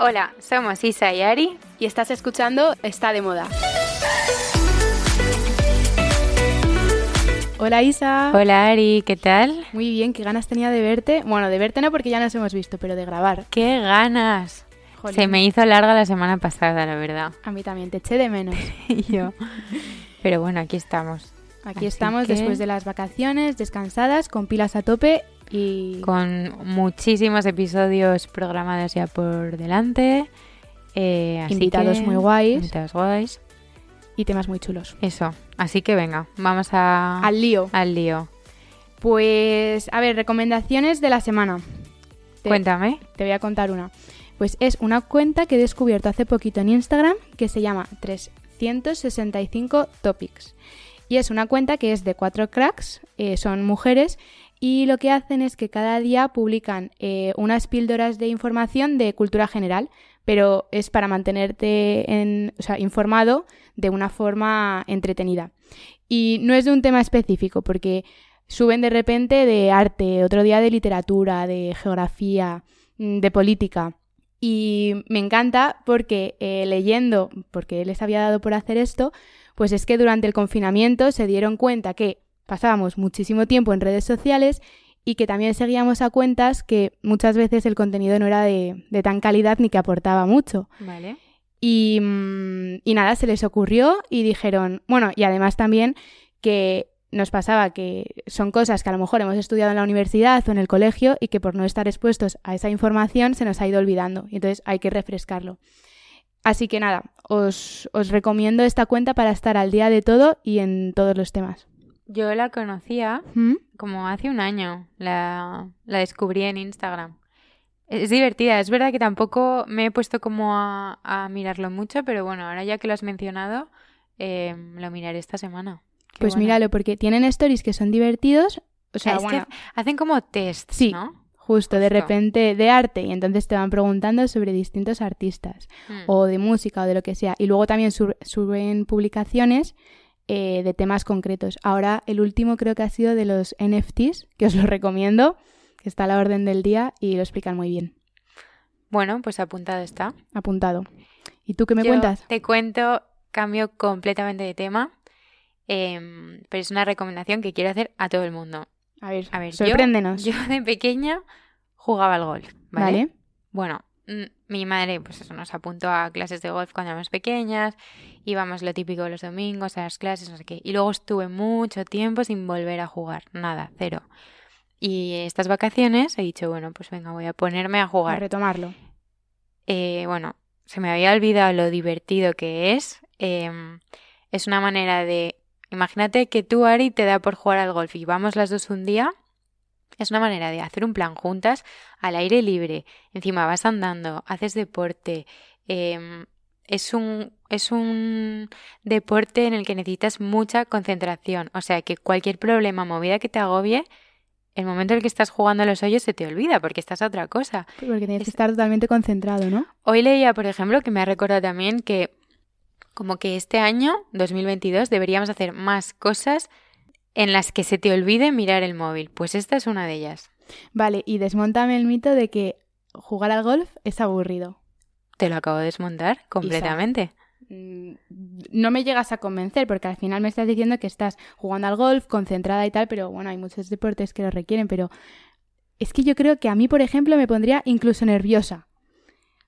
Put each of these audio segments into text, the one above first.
Hola, somos Isa y Ari y estás escuchando Está de Moda. Hola Isa. Hola Ari, ¿qué tal? Muy bien, qué ganas tenía de verte. Bueno, de verte no porque ya nos hemos visto, pero de grabar. ¡Qué ganas! Se me hizo larga la semana pasada, la verdad. A mí también, te eché de menos. y yo. Pero bueno, aquí estamos. Aquí estamos después de las vacaciones, descansadas, con pilas a tope y... Con muchísimos episodios programados ya por delante. Eh, invitados muy guays. Invitados guays. Y temas muy chulos. Eso. Así que venga, vamos a... Al lío. Al lío. Pues, a ver, recomendaciones de la semana. Cuéntame. Te voy a contar una. Pues es una cuenta que he descubierto hace poquito en Instagram que se llama 365 Topics. Y es una cuenta que es de cuatro cracks, eh, son mujeres, y lo que hacen es que cada día publican eh, unas píldoras de información de cultura general, pero es para mantenerte en, informado de una forma entretenida. Y no es de un tema específico, porque suben de repente de arte, otro día de literatura, de geografía, mm, de política. Y me encanta porque eh, leyendo, porque les había dado por hacer esto, pues es que durante el confinamiento se dieron cuenta que pasábamos muchísimo tiempo en redes sociales y que también seguíamos a cuentas que muchas veces el contenido no era de, tan calidad ni que aportaba mucho. Vale. Y, mm, y nada, se les ocurrió y dijeron, bueno, y además también que nos pasaba que son cosas que a lo mejor hemos estudiado en la universidad o en el colegio y que por no estar expuestos a esa información se nos ha ido olvidando y entonces hay que refrescarlo. Así que nada, os, recomiendo esta cuenta para estar al día de todo y en todos los temas. Yo la conocía ¿Mm? como hace un año, la, descubrí en Instagram. Es divertida, es verdad que tampoco me he puesto como a, mirarlo mucho, pero bueno, ahora ya que lo has mencionado, eh, lo miraré esta semana. pues míralo, porque tienen stories que son divertidos. O sea, hacen como tests, sí. ¿no? justo de repente de arte y entonces te van preguntando sobre distintos artistas hmm. o de música o de lo que sea y luego también suben publicaciones eh, de temas concretos. Ahora el último creo que ha sido de los NFTs, que os lo recomiendo, que está a la orden del día y lo explican muy bien. Bueno, pues apuntado está. Apuntado. ¿Y tú qué me cuentas? Te cuento, cambio completamente de tema, em, pero es una recomendación que quiero hacer a todo el mundo. A ver, a ver sorpréndenos. Yo, de pequeña jugaba al golf, ¿vale? Bueno, mm, mi madre, pues eso, nos apuntó a clases de golf cuando éramos pequeñas, íbamos lo típico los domingos a las clases, no sé qué. Y luego estuve mucho tiempo sin volver a jugar, nada, cero. Y estas vacaciones he dicho, bueno, pues venga, voy a ponerme a jugar. A retomarlo. Eh, bueno, se me había olvidado lo divertido que es. Em, es una manera de Imagínate que tú, Ari, te da por jugar al golf y vamos las dos un día. Es una manera de hacer un plan juntas al aire libre. Encima vas andando, haces deporte. Em, es, un, es un deporte en el que necesitas mucha concentración. O sea que cualquier problema, movida que te agobie, el momento en el que estás jugando a los hoyos se te olvida porque estás a otra cosa. Porque tienes que estar totalmente concentrado, ¿no? Hoy leía, por ejemplo, que me ha recordado también que como que este año, 2022, deberíamos hacer más cosas en las que se te olvide mirar el móvil. Pues esta es una de ellas. Vale, y desmontame el mito de que jugar al golf es aburrido. Te lo acabo de desmontar completamente. Mm, no me llegas a convencer porque al final me estás diciendo que estás jugando al golf, concentrada y tal, pero bueno, hay muchos deportes que lo requieren, pero es que yo creo que a mí, por ejemplo, me pondría incluso nerviosa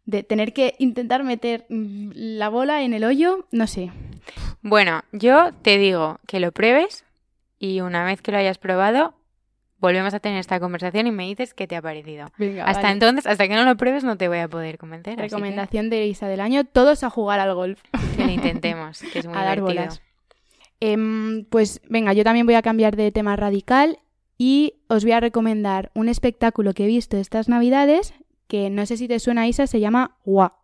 de tener que intentar meter mm, la bola en el hoyo, no sé. Bueno, yo te digo que lo pruebes y una vez que lo hayas probado, volvemos a tener esta conversación y me dices qué te ha parecido. hasta entonces, hasta que no lo pruebes, no te voy a poder convencer. Recomendación de Isa del año, todos a jugar al golf. Que lo intentemos, que es muy a dar bolas. Em, pues venga, yo también voy a cambiar de tema radical y os voy a recomendar un espectáculo que he visto estas navidades que no sé si te suena Isa, se llama WA.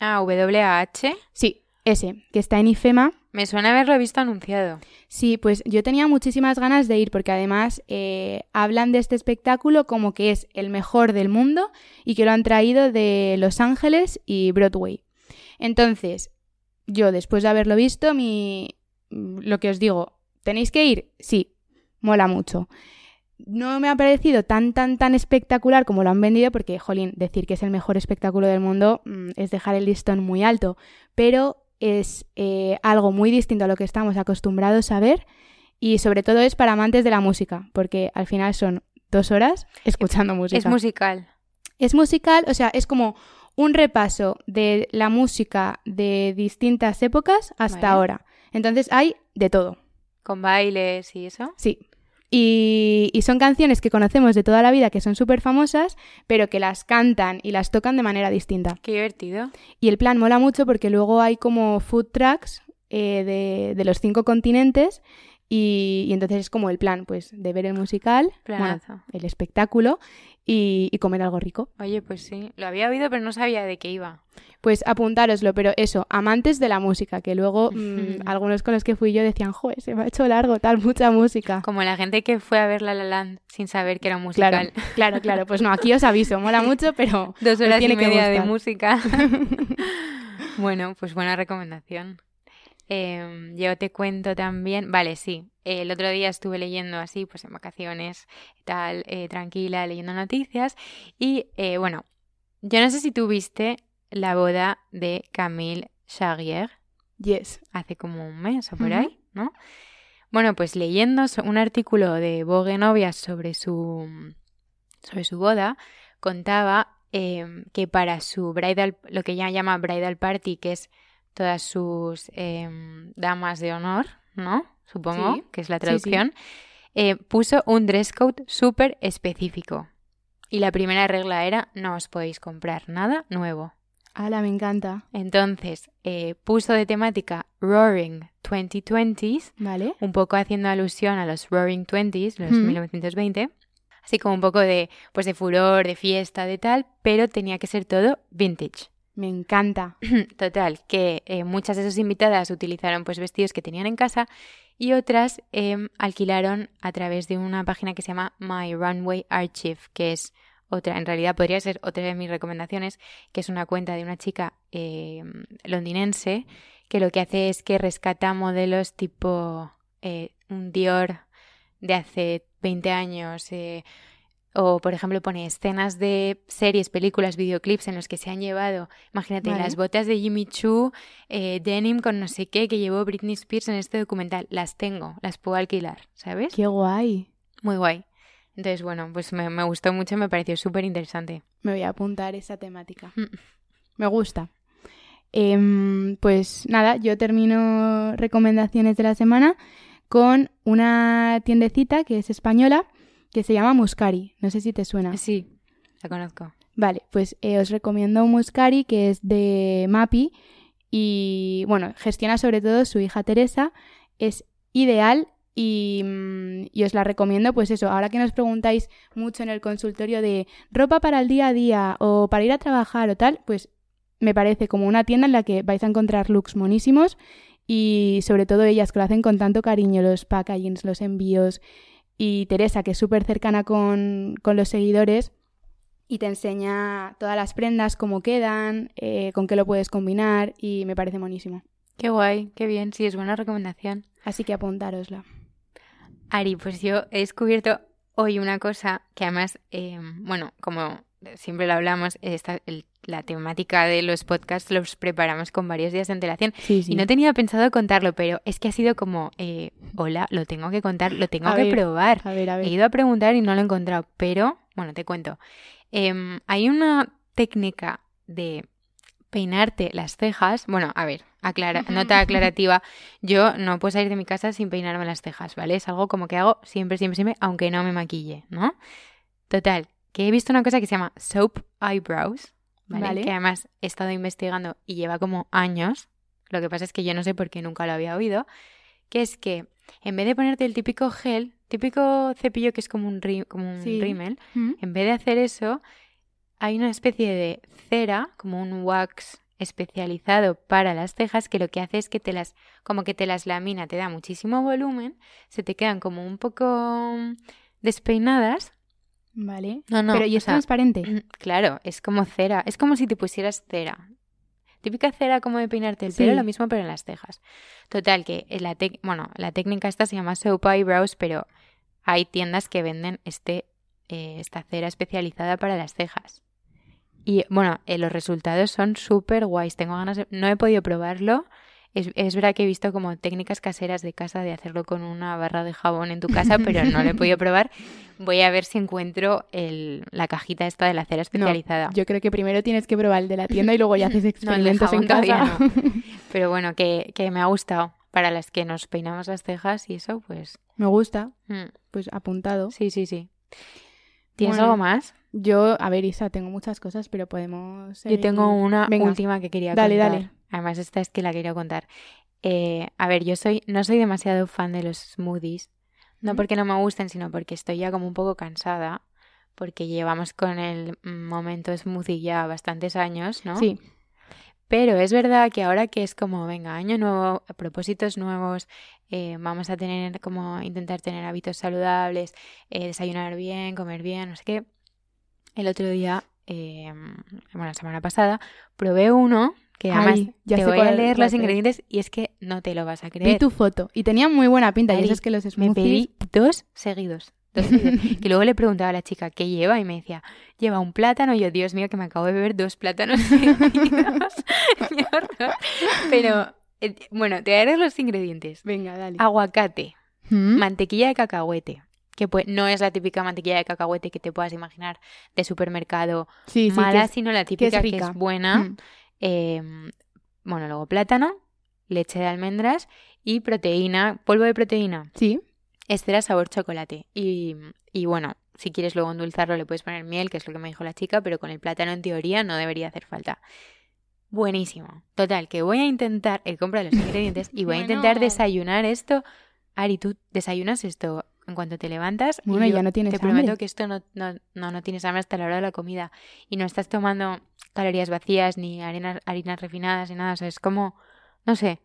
Ah, W-A-H. Sí, ese, que está en IFEMA. Me suena haberlo visto anunciado. Sí, pues yo tenía muchísimas ganas de ir porque además eh, hablan de este espectáculo como que es el mejor del mundo y que lo han traído de Los Ángeles y Broadway. Entonces, yo después de haberlo visto, mi... lo que os digo, ¿tenéis que ir? Sí, mola mucho. no me ha parecido tan, tan, tan espectacular como lo han vendido, porque, jolín, decir que es el mejor espectáculo del mundo mm, es dejar el listón muy alto, pero es eh, algo muy distinto a lo que estamos acostumbrados a ver y sobre todo es para amantes de la música, porque al final son dos horas escuchando música. Es musical. Es musical, o sea, es como un repaso de la música de distintas épocas hasta Vale. ahora. Entonces hay de todo. Con bailes y eso. Sí. Y, y son canciones que conocemos de toda la vida, que son súper famosas, pero que las cantan y las tocan de manera distinta. Qué divertido. Y el plan mola mucho porque luego hay como food trucks eh, de, de los cinco continentes y, y entonces es como el plan, pues, de ver el musical, bueno, el espectáculo y, y comer algo rico. Oye, pues sí. Lo había oído, pero no sabía de qué iba. Pues apuntároslo, pero eso, amantes de la música, que luego mm, algunos con los que fui yo decían, joder, se me ha hecho largo tal, mucha música. Como la gente que fue a ver La La Land sin saber que era un Claro, musical. claro, claro. Pues no, aquí os aviso, mola mucho, pero Dos os horas y tiene que media de música. bueno, pues buena recomendación. Eh, yo te cuento también, vale, sí, el otro día estuve leyendo así, pues en vacaciones, tal, eh, tranquila, leyendo noticias y eh, bueno, yo no sé si tú viste la boda de Camille Charrier Yes. hace como un mes o por ahí, ¿no? Bueno, pues leyendo un artículo de Vogue Novias sobre su, sobre su boda, contaba eh, que para su bridal, lo que ella llama bridal party, que es todas sus em, damas de honor, ¿no? Supongo Sí, que es la sí, sí. traducción, eh, puso un dress code súper específico. Y la primera regla era, no os podéis comprar nada nuevo. Ala, me encanta. Entonces, eh, puso de temática Roaring 2020s, Vale. un poco haciendo alusión a los Roaring Twenties, los Ujú. 1920, así como un poco de, pues de furor, de fiesta, de tal, pero tenía que ser todo vintage. Me encanta. Total, que eh, muchas de sus invitadas utilizaron pues vestidos que tenían en casa y otras em, alquilaron a través de una página que se llama My Runway Archive, que es otra, en realidad podría ser otra de mis recomendaciones, que es una cuenta de una chica em, londinense que lo que hace es que rescata modelos tipo eh, un Dior de hace 20 años, eh, o, por ejemplo, pone escenas de series, películas, videoclips en los que se han llevado, imagínate, Vale. las botas de Jimmy Choo, eh, denim con no sé qué que llevó Britney Spears en este documental. Las tengo, las puedo alquilar, ¿sabes? Qué guay. Muy guay. Entonces, bueno, pues me, me gustó mucho, me pareció súper interesante. Me voy a apuntar esa temática. Mm. Me gusta. Em, pues nada, yo termino recomendaciones de la semana con una tiendecita que es española que se llama Muscari. No sé si te suena. Sí, la conozco. Vale, pues eh, os recomiendo un Muscari que es de Mapi y bueno, gestiona sobre todo su hija Teresa. Es ideal y, mm, y os la recomiendo, pues eso, ahora que nos preguntáis mucho en el consultorio de ropa para el día a día o para ir a trabajar o tal, pues me parece como una tienda en la que vais a encontrar looks monísimos y sobre todo ellas que lo hacen con tanto cariño, los packagings, los envíos y Teresa que es súper cercana con, con los seguidores y te enseña todas las prendas, cómo quedan, eh, con qué lo puedes combinar y me parece monísimo. Qué guay, qué bien, sí, es buena recomendación. Así que apuntárosla. Ari, pues yo he descubierto hoy una cosa que además, eh, bueno, como siempre lo hablamos, esta, el- la temática de los podcasts los preparamos con varios días de antelación. Sí, sí. Y no tenía pensado contarlo, pero es que ha sido como, eh, hola, lo tengo que contar, lo tengo A que ver, probar. A ver, a ver. He ido a preguntar y no lo he encontrado, pero bueno, te cuento. Em, hay una técnica de peinarte las cejas. Bueno, a ver, aclara, nota aclarativa. Yo no puedo salir de mi casa sin peinarme las cejas, ¿vale? Es algo como que hago siempre, siempre, siempre, aunque no me maquille, ¿no? Total, que he visto una cosa que se llama soap eyebrows, ¿vale? Vale. Que además he estado investigando y lleva como años. Lo que pasa es que yo no sé por qué nunca lo había oído. Que es que en vez de ponerte el típico gel, típico cepillo que es como un, ri- como un Sí. rímel, ¿Mm? en vez de hacer eso, hay una especie de cera, como un wax especializado para las cejas, que lo que hace es que te las, como que te las lamina, te da muchísimo volumen, se te quedan como un poco despeinadas. Vale. No, no, Pero ¿y es sea, transparente? Claro, es como cera, es como si te pusieras cera. Típica cera como de peinarte el Sí. pelo, lo mismo pero en las cejas. Total, que la, tec- bueno, la técnica esta se llama soap eyebrows, pero hay tiendas que venden este, eh, esta cera especializada para las cejas. Y bueno, eh, los resultados son súper guays. Tengo ganas de... No he podido probarlo. Es, es verdad que he visto como técnicas caseras de casa de hacerlo con una barra de jabón en tu casa, pero no lo he podido probar. Voy a ver si encuentro el, la cajita esta de la cera especializada. Yo creo que primero tienes que probar el de la tienda y luego ya haces No, el de experimentos jabón en casa. no. Pero bueno, que, que me ha gustado. Para las que nos peinamos las cejas y eso, pues... Me gusta, mm, pues apuntado. Sí, sí, sí. ¿Tienes Bueno, algo más? Yo, a ver, Isa, tengo muchas cosas, pero podemos. Yo tengo una Venga. última que quería Dale, contar. dale. Además, esta es que la quería contar. Eh, a ver, yo soy, no soy demasiado fan de los smoothies. No porque no me gusten, sino porque estoy ya como un poco cansada. Porque llevamos con el momento smoothie ya bastantes años, ¿no? Sí, Pero es verdad que ahora que es como, venga, año nuevo, propósitos nuevos, eh, vamos a tener como intentar tener hábitos saludables, eh, desayunar bien, comer bien, no sé qué. El otro día, eh, bueno, la semana pasada, probé uno que además Ay, ya te voy a leer los ingredientes y es que no te lo vas a vi creer. tu foto y tenía muy buena pinta. y Ari, eso es que los Me smoothies. pedí dos seguidos. dos seguidos. que luego le preguntaba a la chica qué lleva y me decía, lleva un plátano. Y yo, Dios mío, que me acabo de beber dos plátanos seguidos. Pero, bueno, te leer los ingredientes. Venga, dale. Aguacate, ¿Mm? mantequilla de cacahuete, que pues, no es la típica mantequilla de cacahuete que te puedas imaginar de supermercado Sí, mala, sino la típica que es, buena. Mm. Eh, bueno, luego plátano, leche de almendras y proteína, polvo de proteína. Sí, Este era sabor chocolate. Y, y bueno, si quieres luego endulzarlo le puedes poner miel, que es lo que me dijo la chica, pero con el plátano en teoría no debería hacer falta. Buenísimo. Total, que voy a intentar, he comprado los ingredientes y voy a intentar desayunar esto. Ari, tú desayunas esto en cuanto te levantas. y Bueno, yo ya no tienes Te prometo que esto no, no, no, no tienes hambre hasta la hora de la comida. Y no estás tomando calorías vacías, ni harinas, harinas refinadas, ni nada. O sea, es como, no sé.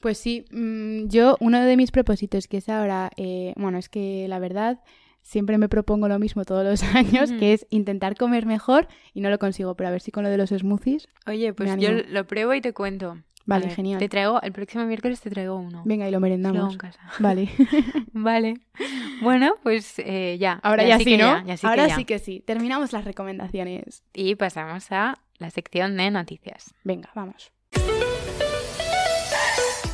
Pues sí, mm, yo uno de mis propósitos que es ahora, eh, bueno, es que la verdad siempre me propongo lo mismo todos los años, que es intentar comer mejor y no lo consigo, pero a ver si con lo de los smoothies, Oye, pues yo lo pruebo y te cuento. Vale, ver, genial. Te traigo, el próximo miércoles te traigo uno. Venga, y lo merendamos. en casa. Vale. Vale. Bueno, pues eh, ya. Ahora ya, sí, que ¿no? ya, ya sí que Ahora ya. sí que sí. Terminamos las recomendaciones. Y pasamos a la sección de noticias. Venga, vamos.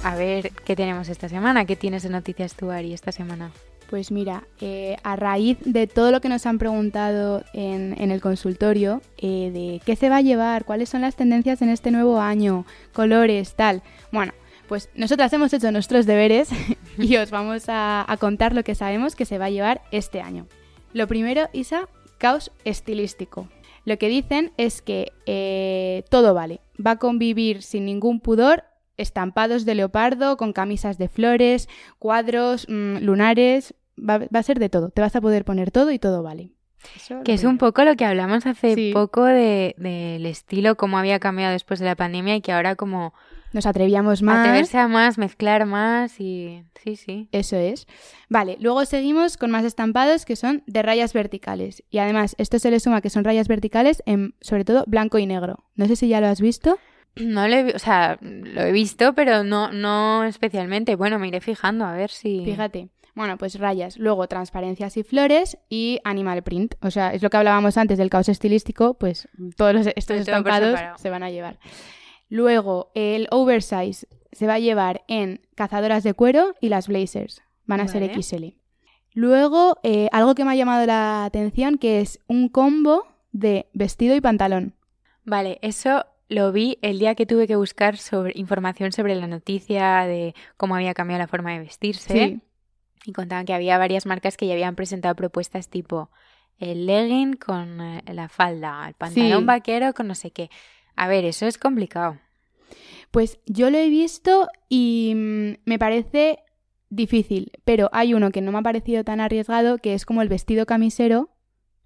A ver, ¿qué tenemos esta semana? ¿Qué tienes de noticias tú, Ari, esta semana? Pues mira, eh, a raíz de todo lo que nos han preguntado en, el consultorio, eh, de qué se va a llevar, cuáles son las tendencias en este nuevo año, colores, tal. Bueno, pues nosotras hemos hecho nuestros deberes y os vamos a, a contar lo que sabemos que se va a llevar este año. Lo primero, Isa, caos estilístico. Lo que dicen es que eh, todo vale, va a convivir sin ningún pudor estampados de leopardo, con camisas de flores, cuadros, mm, lunares, va, va a ser de todo. Te vas a poder poner todo y todo vale. Eso Que es un poco lo que hablamos hace Sí. poco de- del estilo, cómo había cambiado después de la pandemia y que ahora como Nos atrevíamos más. atreverse a más, mezclar más y... Sí, sí. Eso es. Vale, luego seguimos con más estampados que son de rayas verticales. Y además, esto se le suma que son rayas verticales en, sobre todo, blanco y negro. No sé si ya lo has visto. No lo he, o sea, lo he visto, pero no, no especialmente. Bueno, me iré fijando a ver si... Fíjate. Bueno, pues rayas, luego transparencias y flores y animal print. O sea, es lo que hablábamos antes del caos estilístico, pues todos los- estos estampados se van a llevar. Luego, el oversize se va a llevar en cazadoras de cuero y las blazers. Van a ser. XL. Luego, eh, algo que me ha llamado la atención, que es un combo de vestido y pantalón. Vale, eso lo vi el día que tuve que buscar sobre información sobre la noticia de cómo había cambiado la forma de vestirse. Sí. Y contaban que había varias marcas que ya habían presentado propuestas tipo el legging con eh, la falda, el pantalón Sí. vaquero con no sé qué. A ver, eso es complicado. Pues yo lo he visto y mm, me parece difícil, pero hay uno que no me ha parecido tan arriesgado, que es como el vestido camisero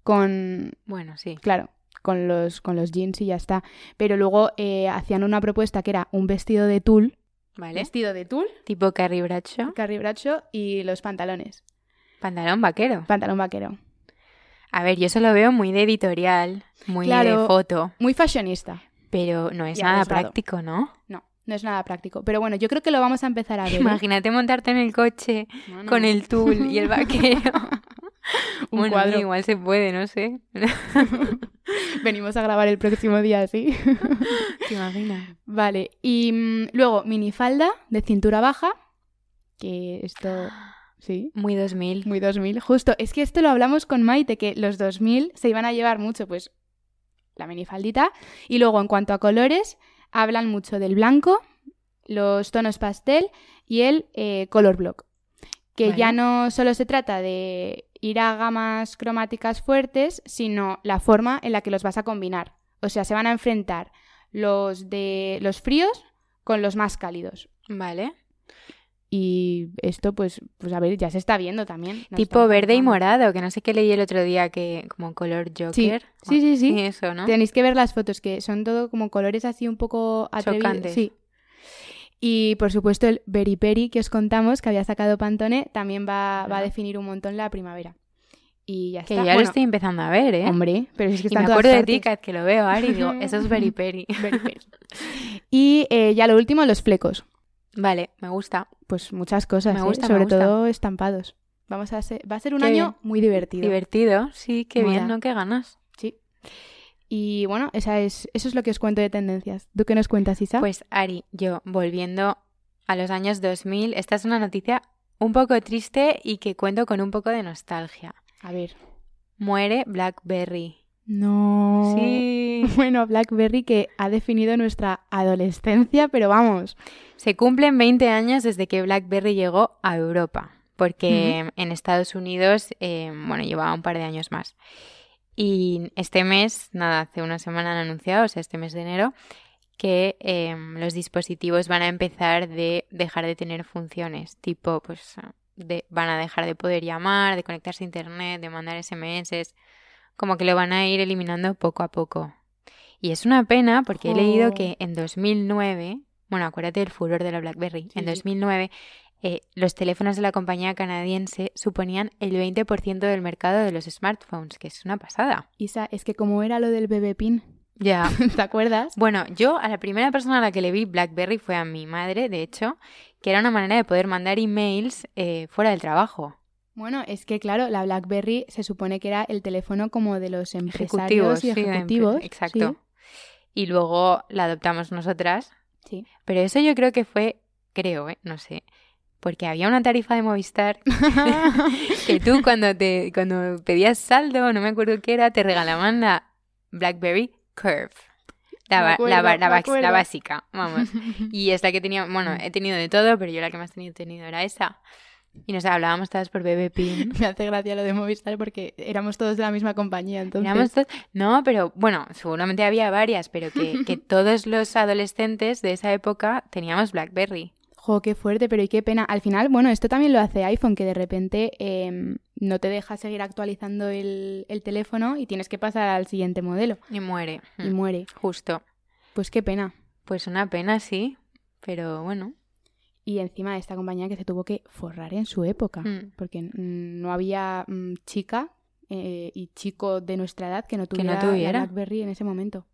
con, Bueno, sí. claro, con los, con los jeans y ya está. Pero luego eh, hacían una propuesta que era un vestido de tul, ¿Vale? vestido de tul, Tipo Carrie Bradshaw, Carrie Bradshaw y los pantalones, pantalón vaquero. pantalón vaquero. A ver, yo eso lo veo muy de editorial, muy de foto, Muy fashionista. pero no es nada práctico, ¿no? No. no es nada práctico. Pero bueno, yo creo que lo vamos a empezar a ver. ¿eh? Imagínate montarte en el coche con el tul y el vaquero. Un bueno, cuadro. igual se puede, no sé. Venimos a grabar el próximo día así. ¿Te imaginas? vale, y mm, luego minifalda de cintura baja, que esto, sí, Muy 2000. muy 2000. Justo, es que esto lo hablamos con Maite, que los 2000 se iban a llevar mucho, pues, la minifaldita. Y luego, en cuanto a colores, hablan mucho del blanco, los tonos pastel y el eh, color block. Que Vale. ya no solo se trata de ir a gamas cromáticas fuertes, sino la forma en la que los vas a combinar. O sea, se van a enfrentar los de los fríos con los más cálidos. Vale. Y esto, pues, pues a ver, ya se está viendo también. Tipo verde y morado, que no sé qué leí el otro día que como color Joker. Sí, sí, sí, sí. eso, ¿no? Tenéis que ver las fotos, que son todo como colores así un poco atrevidos. Chocantes. Sí. Y por supuesto el Berry Peri que os contamos, que había sacado Pantone, también va, va a definir un montón la primavera. Y ya Que está. ya lo estoy empezando a ver, ¿eh? Hombre, pero es que está me acuerdo de ti que lo veo, Ari, y digo, eso es Berry Peri. Berry Peri. y eh, ya lo último, los flecos. Vale, me gusta. Pues muchas cosas, Me ¿eh? gusta, me sobre gusta. todo estampados. Vamos a ser, va a ser un Qué año bien. muy divertido. Divertido, sí, qué bien, ¿no? Qué ganas. Sí. Y bueno, esa es, eso es lo que os cuento de tendencias. ¿Tú qué nos cuentas, Isa? Pues Ari, yo volviendo a los años 2000, esta es una noticia un poco triste y que cuento con un poco de nostalgia. a ver. Muere BlackBerry. No. Sí. Bueno, BlackBerry que ha definido nuestra adolescencia, pero vamos. Se cumplen 20 años desde que BlackBerry llegó a Europa, porque en Estados Unidos, eh, bueno, llevaba un par de años más. Y este mes, nada, hace una semana han anunciado, o sea, este mes de enero, que eh, los dispositivos van a empezar de dejar de tener funciones, tipo, pues, de, van a dejar de poder llamar, de conectarse a internet, de mandar SMS, como que lo van a ir eliminando poco a poco. Y es una pena porque he leído Jo. que en 2009, bueno, acuérdate del furor de la BlackBerry, Sí, en sí. 2009 eh, los teléfonos de la compañía canadiense suponían el 20% del mercado de los smartphones, que es una pasada. Isa, es que como era lo del bebé pin, Ya. ¿te acuerdas? Bueno, yo a la primera persona a la que le vi BlackBerry fue a mi madre, de hecho, que era una manera de poder mandar emails eh, fuera del trabajo. Bueno, es que claro, la BlackBerry se supone que era el teléfono como de los Ejecutivos, empresarios y sí, de empre- ejecutivos. exacto. Y luego la adoptamos nosotras, Sí. pero eso yo creo que fue, creo, ¿eh? no sé, porque había una tarifa de Movistar que tú cuando te cuando pedías saldo, no me acuerdo qué era, te regalaban la BlackBerry Curve. La, acuerdo, básica, vamos. Y es la que tenía, bueno, he tenido de todo, pero yo la que más tenido, tenido era esa. Y nos hablábamos todas por Pin. Me hace gracia lo de Movistar porque éramos todos de la misma compañía, entonces. Éramos todos- No, pero bueno, seguramente había varias, pero que, que todos los adolescentes de esa época teníamos BlackBerry. Jo, qué fuerte, pero y qué pena. Al final, bueno, esto también lo hace iPhone, que de repente em, no te deja seguir actualizando el, el teléfono y tienes que pasar al siguiente modelo. Y muere. Y Mm, muere. Justo. Pues qué pena. Pues una pena, sí. Pero bueno. Y encima esta compañía que se tuvo que forrar en su época, Mm. porque no había mm, chica eh, y chico de nuestra edad que no Que no tuviera, la tuviera. BlackBerry en ese momento.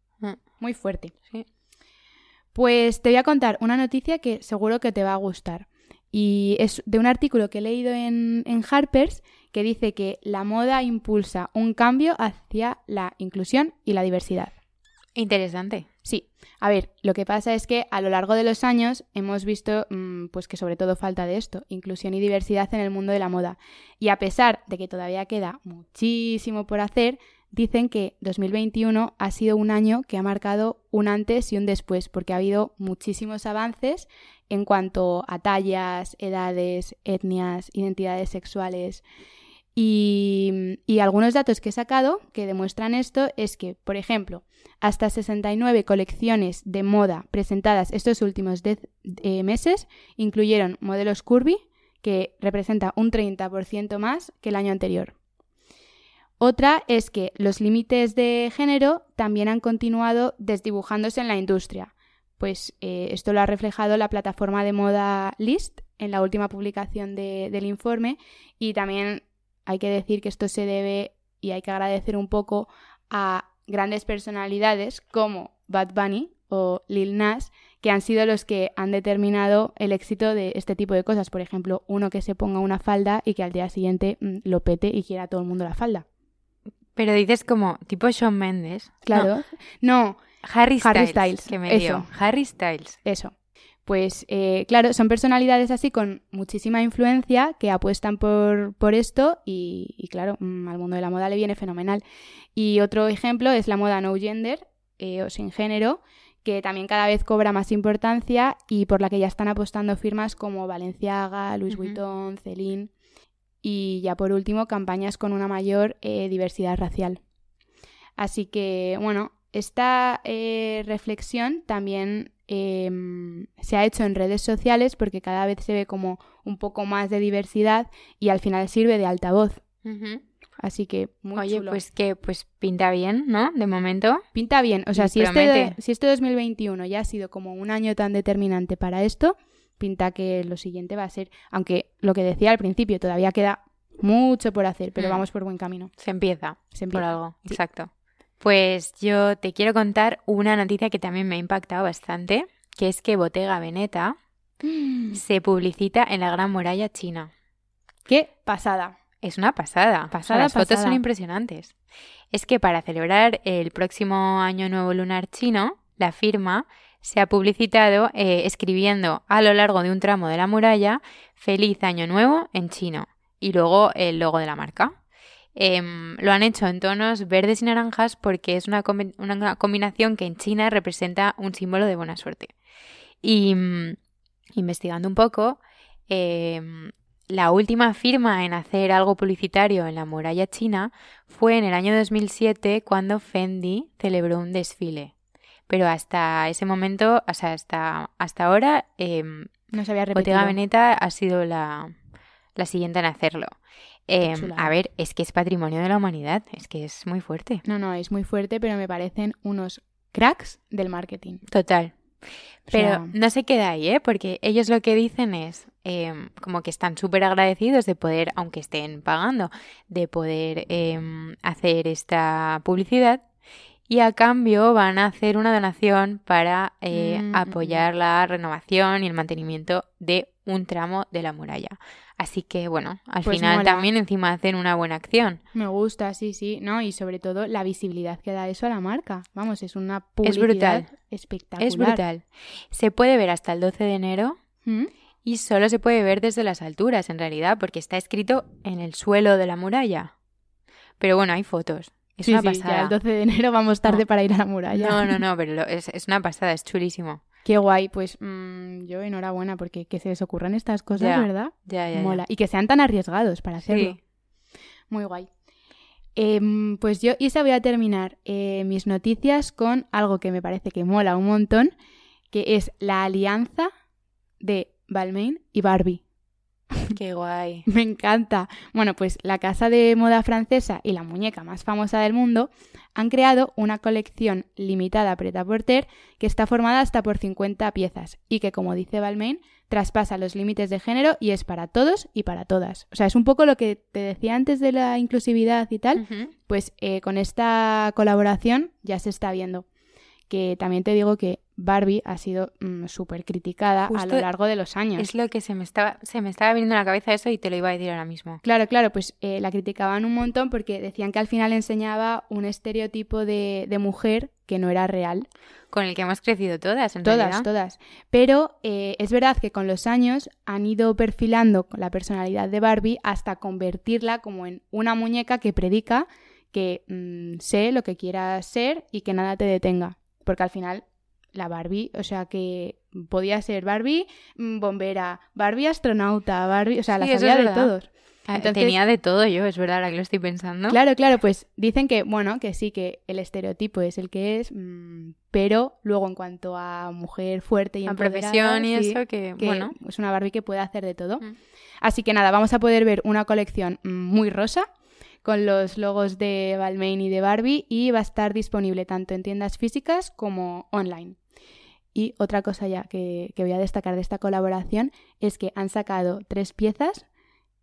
Muy fuerte. Sí. Pues te voy a contar una noticia que seguro que te va a gustar. Y es de un artículo que he leído en, en Harper's que dice que la moda impulsa un cambio hacia la inclusión y la diversidad. Interesante. Sí, a ver, lo que pasa es que a lo largo de los años hemos visto mm, pues que sobre todo falta de esto, inclusión y diversidad en el mundo de la moda. Y a pesar de que todavía queda muchísimo por hacer, dicen que 2021 ha sido un año que ha marcado un antes y un después, porque ha habido muchísimos avances en cuanto a tallas, edades, etnias, identidades sexuales. Y, algunos datos que he sacado que demuestran esto es que, por ejemplo, hasta 69 colecciones de moda presentadas estos últimos 10 eh, meses incluyeron modelos curvy, que representa un 30% más que el año anterior. Otra es que los límites de género también han continuado desdibujándose en la industria. Pues eh, esto lo ha reflejado la plataforma de moda List en la última publicación de- del informe y también hay que decir que esto se debe y hay que agradecer un poco a grandes personalidades como Bad Bunny o Lil Nas, que han sido los que han determinado el éxito de este tipo de cosas. Por ejemplo, uno que se ponga una falda y que al día siguiente mm, lo pete y quiera todo el mundo la falda. Pero dices como tipo Shawn Mendes. Claro. No, Harry Styles. Harry Styles, Que me dio. eso. Harry Styles. eso. Pues eh, claro, son personalidades así con muchísima influencia que apuestan por, por esto y, y claro, mm, al mundo de la moda le viene fenomenal. Y otro ejemplo es la moda no gender eh, o sin género, que también cada vez cobra más importancia y por la que ya están apostando firmas como Balenciaga, Louis. Vuitton, Celine y ya por último campañas con una mayor eh, diversidad racial. Así que bueno, esta eh, reflexión también eh, se ha hecho en redes sociales porque cada vez se ve como un poco más de diversidad y al final sirve de altavoz. Así que muy Oye, chulo. pues que pues pinta bien, ¿no? De momento. Pinta bien. O sea, si este, si este 2021 ya ha sido como un año tan determinante para esto, pinta que lo siguiente va a ser, aunque lo que decía al principio, todavía queda mucho por hacer, pero Mm. vamos por buen camino. Se empieza. Se Por algo. Sí. Exacto. Pues yo te quiero contar una noticia que también me ha impactado bastante, que es que Bottega Veneta se publicita en la Gran Muralla China. ¡Qué pasada! Es una pasada. O sea, Pasada, las fotos son impresionantes. Es que para celebrar el próximo Año Nuevo Lunar chino, la firma se ha publicitado eh, escribiendo a lo largo de un tramo de la muralla Feliz Año Nuevo en chino y luego el logo de la marca. Em, lo han hecho en tonos verdes y naranjas porque es una, combi- una- una combinación que en China representa un símbolo de buena suerte. Y mm, investigando un poco, em, la última firma en hacer algo publicitario en la muralla china fue en el año 2007 cuando Fendi celebró un desfile. Pero hasta ese momento, o sea, hasta, hasta ahora, No se había repetido. Bottega Veneta ha sido la, la siguiente en hacerlo. Chulada. a ver, es que es patrimonio de la humanidad, es que es muy fuerte. No, no, es muy fuerte, pero me parecen unos cracks del marketing. Total. O Pero sea, no se queda ahí, ¿eh? Porque ellos lo que dicen es em, como que están súper agradecidos de poder, aunque estén pagando, de poder em, hacer esta publicidad y a cambio van a hacer una donación para eh, Mm, apoyar la renovación y el mantenimiento de un tramo de la muralla. Así que bueno, al Pues final mola. también encima hacen una buena acción. me gusta, sí, sí, ¿no? Y sobre todo la visibilidad que da eso a la marca. Vamos, es una Es publicidad brutal. espectacular. Es brutal. Se puede ver hasta el 12 de enero ¿Mm? Y solo se puede ver desde las alturas, en realidad, porque está escrito en el suelo de la muralla. Pero bueno, hay fotos. Es Sí, una sí, pasada. ya el 12 de enero vamos tarde No. para ir a la muralla. No, no, no, pero lo- es, es una pasada, es chulísimo. Qué guay, pues mm, yo enhorabuena porque que se les ocurran estas cosas, Ya, ¿verdad? Ya, ya. Mola. Y que sean tan arriesgados para hacerlo. Sí. Muy guay. Em, pues yo, Isa, voy a terminar eh, mis noticias con algo que me parece que mola un montón, que es la alianza de Balmain y Barbie. Qué guay. Me encanta. Bueno, pues la casa de moda francesa y la muñeca más famosa del mundo han creado una colección limitada preta porter que está formada hasta por 50 piezas y que, como dice Balmain, traspasa los límites de género y es para todos y para todas. O sea, es un poco lo que te decía antes de la inclusividad y tal, pues eh, con esta colaboración ya se está viendo. Que también te digo que Barbie ha sido mm, súper criticada a lo largo de los años. Es lo que se me estaba, se me estaba viniendo a la cabeza eso y te lo iba a decir ahora mismo. Claro, claro, pues eh, la criticaban un montón porque decían que al final enseñaba un estereotipo de, de mujer que no era real. Con el que hemos crecido todas, en Todas, realidad. todas. Pero eh, es verdad que con los años han ido perfilando la personalidad de Barbie hasta convertirla como en una muñeca que predica que mm, sé lo que quieras ser y que nada te detenga. Porque al final la Barbie, o sea que podía ser Barbie mm, bombera, Barbie astronauta, Barbie, o sea, la sabía de todos. Ah, Entonces- Tenía de todo yo, es verdad, ahora que lo estoy pensando. Claro, claro, pues dicen que, bueno, que sí, que el estereotipo es el que es, mm, pero luego en cuanto a mujer fuerte y empoderada, profesión y sí, eso, que, que bueno. es una Barbie que puede hacer de todo. Mm. Así que nada, vamos a poder ver una colección muy rosa con los logos de Balmain y de Barbie y va a estar disponible tanto en tiendas físicas como online. Y otra cosa ya que, que voy a destacar de esta colaboración es que han sacado tres piezas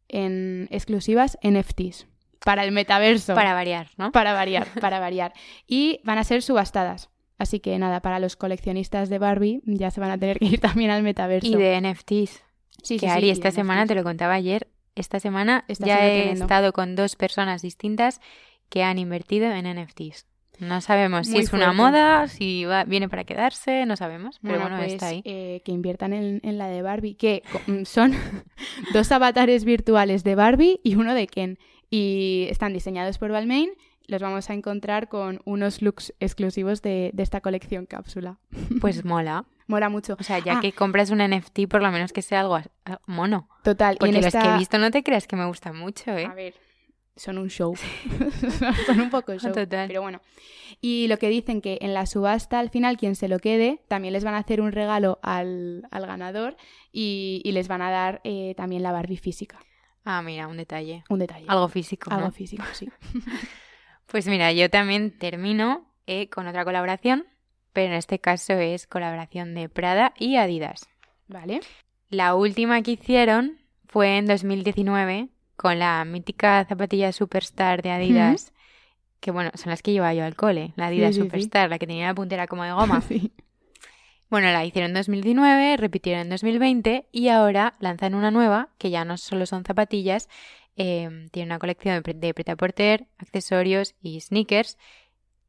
en exclusivas NFTs para el metaverso. Para variar, ¿no? Para variar, para variar. Y van a ser subastadas. Así que nada, para los coleccionistas de Barbie ya se van a tener que ir también al metaverso. Y de NFTs. Sí, que sí, Ari, sí, esta semana, NFTs. te lo contaba ayer, esta semana Está ya he tremendo. estado con dos personas distintas que han invertido en NFTs. No sabemos si es una moda, si va, viene para quedarse, no sabemos, pero bueno, pues, está ahí. eh, que inviertan en, en la de Barbie, que mm, son dos avatares virtuales de Barbie y uno de Ken. Y están diseñados por Balmain. Los vamos a encontrar con unos looks exclusivos de, de esta colección cápsula. Pues mola. Mola mucho. O sea, ya Ah. que compras un NFT, por lo menos que sea algo mono. Total. y Porque en los que esta- he visto no te creas que me gustan mucho, ¿eh? A ver, son un show. son un poco show. Total. Pero bueno. Y lo que dicen que en la subasta al final quien se lo quede también les van a hacer un regalo al, al ganador y, y les van a dar eh, también la Barbie física. Ah, mira, un detalle. Un detalle. Algo físico. Algo ¿no? físico, sí. Pues mira, yo también termino eh, con otra colaboración, pero en este caso es colaboración de Prada y Adidas. Vale. La última que hicieron fue en 2019 con la mítica zapatilla Superstar de Adidas, que bueno, son las que llevaba yo al cole, la Adidas Sí, sí, sí. Superstar, la que tenía la puntera como de goma. Sí. Bueno, la hicieron en 2019, repitieron en 2020 y ahora lanzan una nueva que ya no solo son zapatillas, eh, tiene una colección de, pre- de prêt-à-porter, accesorios y sneakers,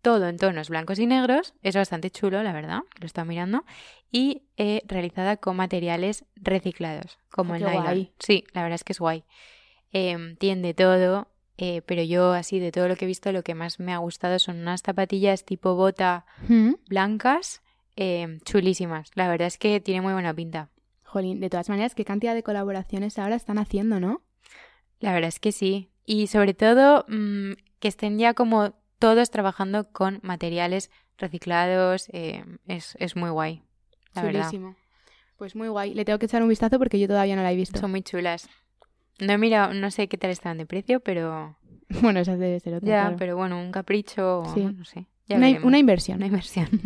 todo en tonos blancos y negros, es bastante chulo, la verdad, lo he estado mirando, y eh, realizada con materiales reciclados, como Oh, el nylon. guay. Sí, la verdad es que es guay. Eh, tiene de todo, eh, pero yo así de todo lo que he visto, lo que más me ha gustado son unas zapatillas tipo bota Mm. blancas, eh, chulísimas. La verdad es que tiene muy buena pinta. Jolín, de todas maneras, qué cantidad de colaboraciones ahora están haciendo, ¿no? La verdad es que sí. Y sobre todo mm, que estén ya como todos trabajando con materiales reciclados. eh, es, es muy guay. La verdad. Chulísimo. Pues muy guay. Le tengo que echar un vistazo porque yo todavía no la he visto. Son muy chulas. No he mirado, no sé qué tal están de precio, pero Bueno, esa debe ser otra. ya, claro. pero bueno, un capricho, o Sí. no sé. Ya una, una inversión. Una inversión.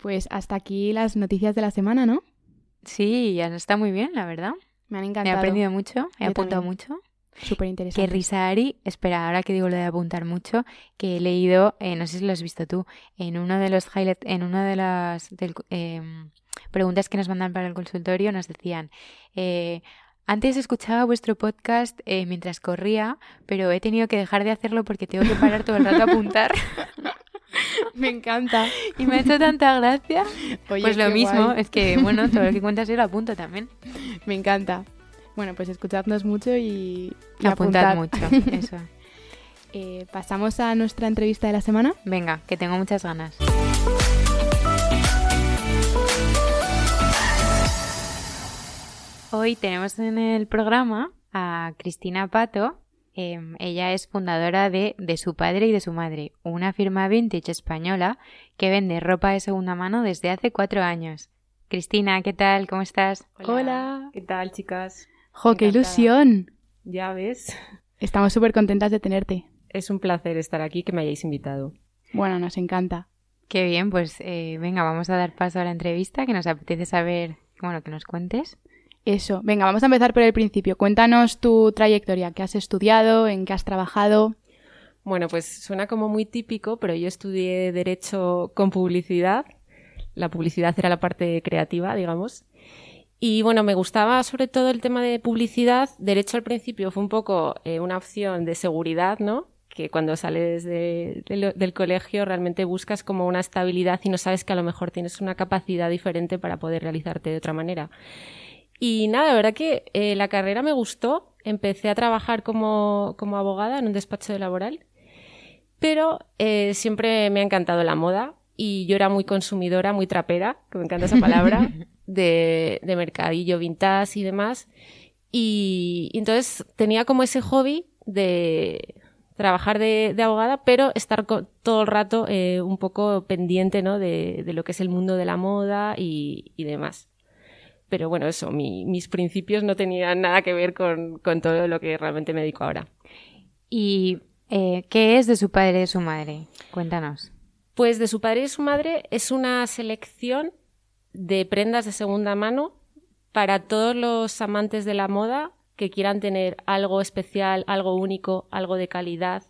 Pues hasta aquí las noticias de la semana, ¿no? Sí, ya está muy bien, la verdad. Me han Me he encantado. aprendido mucho, he Yo apuntado también. mucho. Súper interesante. risa, Ari. Espera, ahora que digo lo de apuntar mucho, que he leído, eh, no sé si lo has visto tú, en uno de los highlights, en una de las del- em, preguntas que nos mandan para el consultorio, nos decían, eh, antes escuchaba vuestro podcast eh, mientras corría, pero he tenido que dejar de hacerlo porque tengo que parar todo el rato a apuntar Me encanta. y me ha hecho tanta gracia. Oye, pues lo mismo, guay. es que bueno, todo lo que cuentas yo lo apunto también. Me encanta. Bueno, pues escuchadnos mucho y, y Apuntad apuntad. mucho, eso. Eh, Pasamos a nuestra entrevista de la semana. Venga, que tengo muchas ganas. Hoy tenemos en el programa a Cristina Pato. Em, ella es fundadora de De su padre y de su madre, una firma vintage española que vende ropa de segunda mano desde hace cuatro años. Cristina, ¿qué tal? ¿Cómo estás? Hola. ¿Qué tal, chicas? ¡Jo, qué ilusión! Ya ves, Estamos súper contentas de tenerte. es un placer estar aquí, que me hayáis invitado. Bueno, nos encanta. Qué bien, pues eh, venga, vamos a dar paso a la entrevista, que nos apetece saber, bueno, que nos cuentes. Eso. Venga, vamos a empezar por el principio. Cuéntanos tu trayectoria. ¿Qué has estudiado? ¿En qué has trabajado? Bueno, pues suena como muy típico, pero yo estudié Derecho con publicidad. La publicidad era la parte creativa, digamos. Y bueno, me gustaba sobre todo el tema de publicidad. Derecho al principio fue un poco eh, una opción de seguridad, ¿no? Que cuando sales del colegio realmente buscas como una estabilidad y no sabes que a lo mejor tienes una capacidad diferente para poder realizarte de otra manera. Y nada, la verdad que eh, la carrera me gustó. Empecé a trabajar como, como abogada en un despacho laboral. Pero eh, siempre me ha encantado la moda y yo era muy consumidora, muy trapera, que me encanta esa palabra, de, de mercadillo vintage y demás. Y, y entonces tenía como ese hobby de trabajar de, de abogada, pero estar todo el rato eh, un poco pendiente ¿no? de, de lo que es el mundo de la moda y, y demás. Pero bueno, eso, mi- mis principios no tenían nada que ver con, con todo lo que realmente me dedico ahora. ¿Y eh, qué es de su padre y de su madre? Cuéntanos. Pues de su padre y su madre es una selección de prendas de segunda mano para todos los amantes de la moda que quieran tener algo especial, algo único, algo de calidad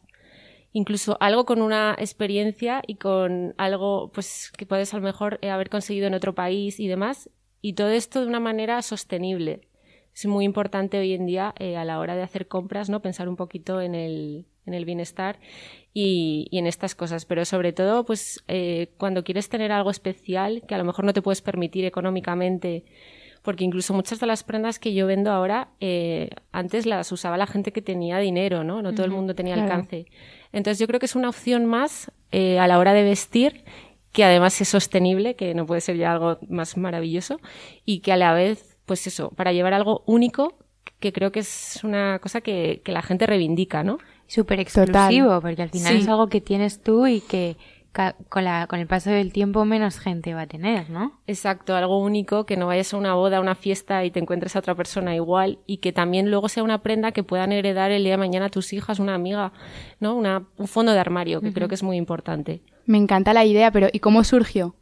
incluso algo con una experiencia y con algo pues que puedes a lo mejor eh, haber conseguido en otro país y demás y todo esto de una manera sostenible es muy importante hoy en día eh, a la hora de hacer compras no pensar un poquito en el, en el bienestar y, y, en estas cosas pero sobre todo pues eh, cuando quieres tener algo especial que a lo mejor no te puedes permitir económicamente porque incluso muchas de las prendas que yo vendo ahora, eh, antes las usaba la gente que tenía dinero, ¿no? No todo el mundo tenía alcance. Entonces yo creo que es una opción más eh, a la hora de vestir que además es sostenible, que no puede ser ya algo más maravilloso, y que a la vez, pues eso, para llevar algo único, que creo que es una cosa que, que la gente reivindica, ¿no? Súper exclusivo, porque al final es algo que tienes tú y que con, la, con el paso del tiempo menos gente va a tener, ¿no? Exacto, algo único, que no vayas a una boda, a una fiesta y te encuentres a otra persona igual y que también luego sea una prenda que puedan heredar el día de mañana a tus hijas, una amiga, ¿no? Una, un fondo de armario, que creo que es muy importante. Me encanta la idea, pero ¿y cómo surgió?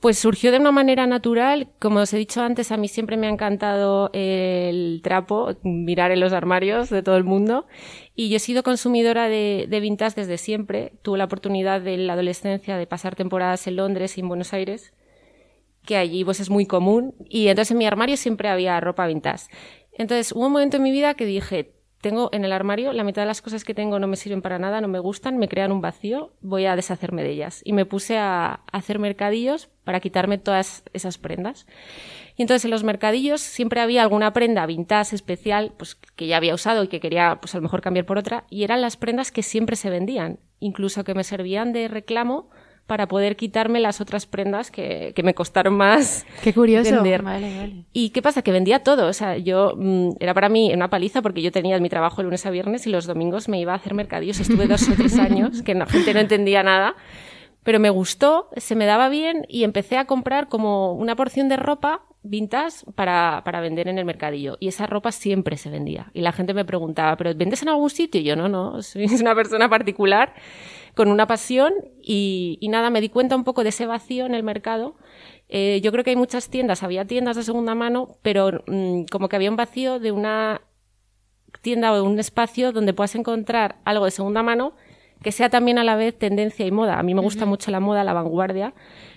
Pues surgió de una manera natural. Como os he dicho antes, a mí siempre me ha encantado el trapo, mirar en los armarios de todo el mundo. Y yo he sido consumidora de, de vintage desde siempre. Tuve la oportunidad de la adolescencia de pasar temporadas en Londres y en Buenos Aires, que allí pues es muy común. Y entonces en mi armario siempre había ropa vintage. Entonces hubo un momento en mi vida que dije, tengo en el armario, la mitad de las cosas que tengo no me sirven para nada, no me gustan, me crean un vacío, voy a deshacerme de ellas. Y me puse a hacer mercadillos para quitarme todas esas prendas. Y entonces en los mercadillos siempre había alguna prenda vintage especial, pues que ya había usado y que quería pues a lo mejor cambiar por otra, y eran las prendas que siempre se vendían, incluso que me servían de reclamo para poder quitarme las otras prendas que, que me costaron más Qué curioso. vender. Vale, vale. ¿Y qué pasa? Que vendía todo. O sea, yo mm, era para mí una paliza porque yo tenía mi trabajo de lunes a viernes y los domingos me iba a hacer mercadillos. Estuve dos o tres años que la gente no entendía nada. Pero me gustó, se me daba bien y empecé a comprar como una porción de ropa vintage para, para vender en el mercadillo. Y esa ropa siempre se vendía. Y la gente me preguntaba, ¿pero vendes en algún sitio? Y yo, no, no, soy una persona particular con una pasión y, y, nada, me di cuenta un poco de ese vacío en el mercado. Eh, yo creo que hay muchas tiendas, había tiendas de segunda mano, pero mmm, como que había un vacío de una tienda o un espacio donde puedas encontrar algo de segunda mano que sea también a la vez tendencia y moda. A mí me gusta uh -huh. mucho la moda, la vanguardia,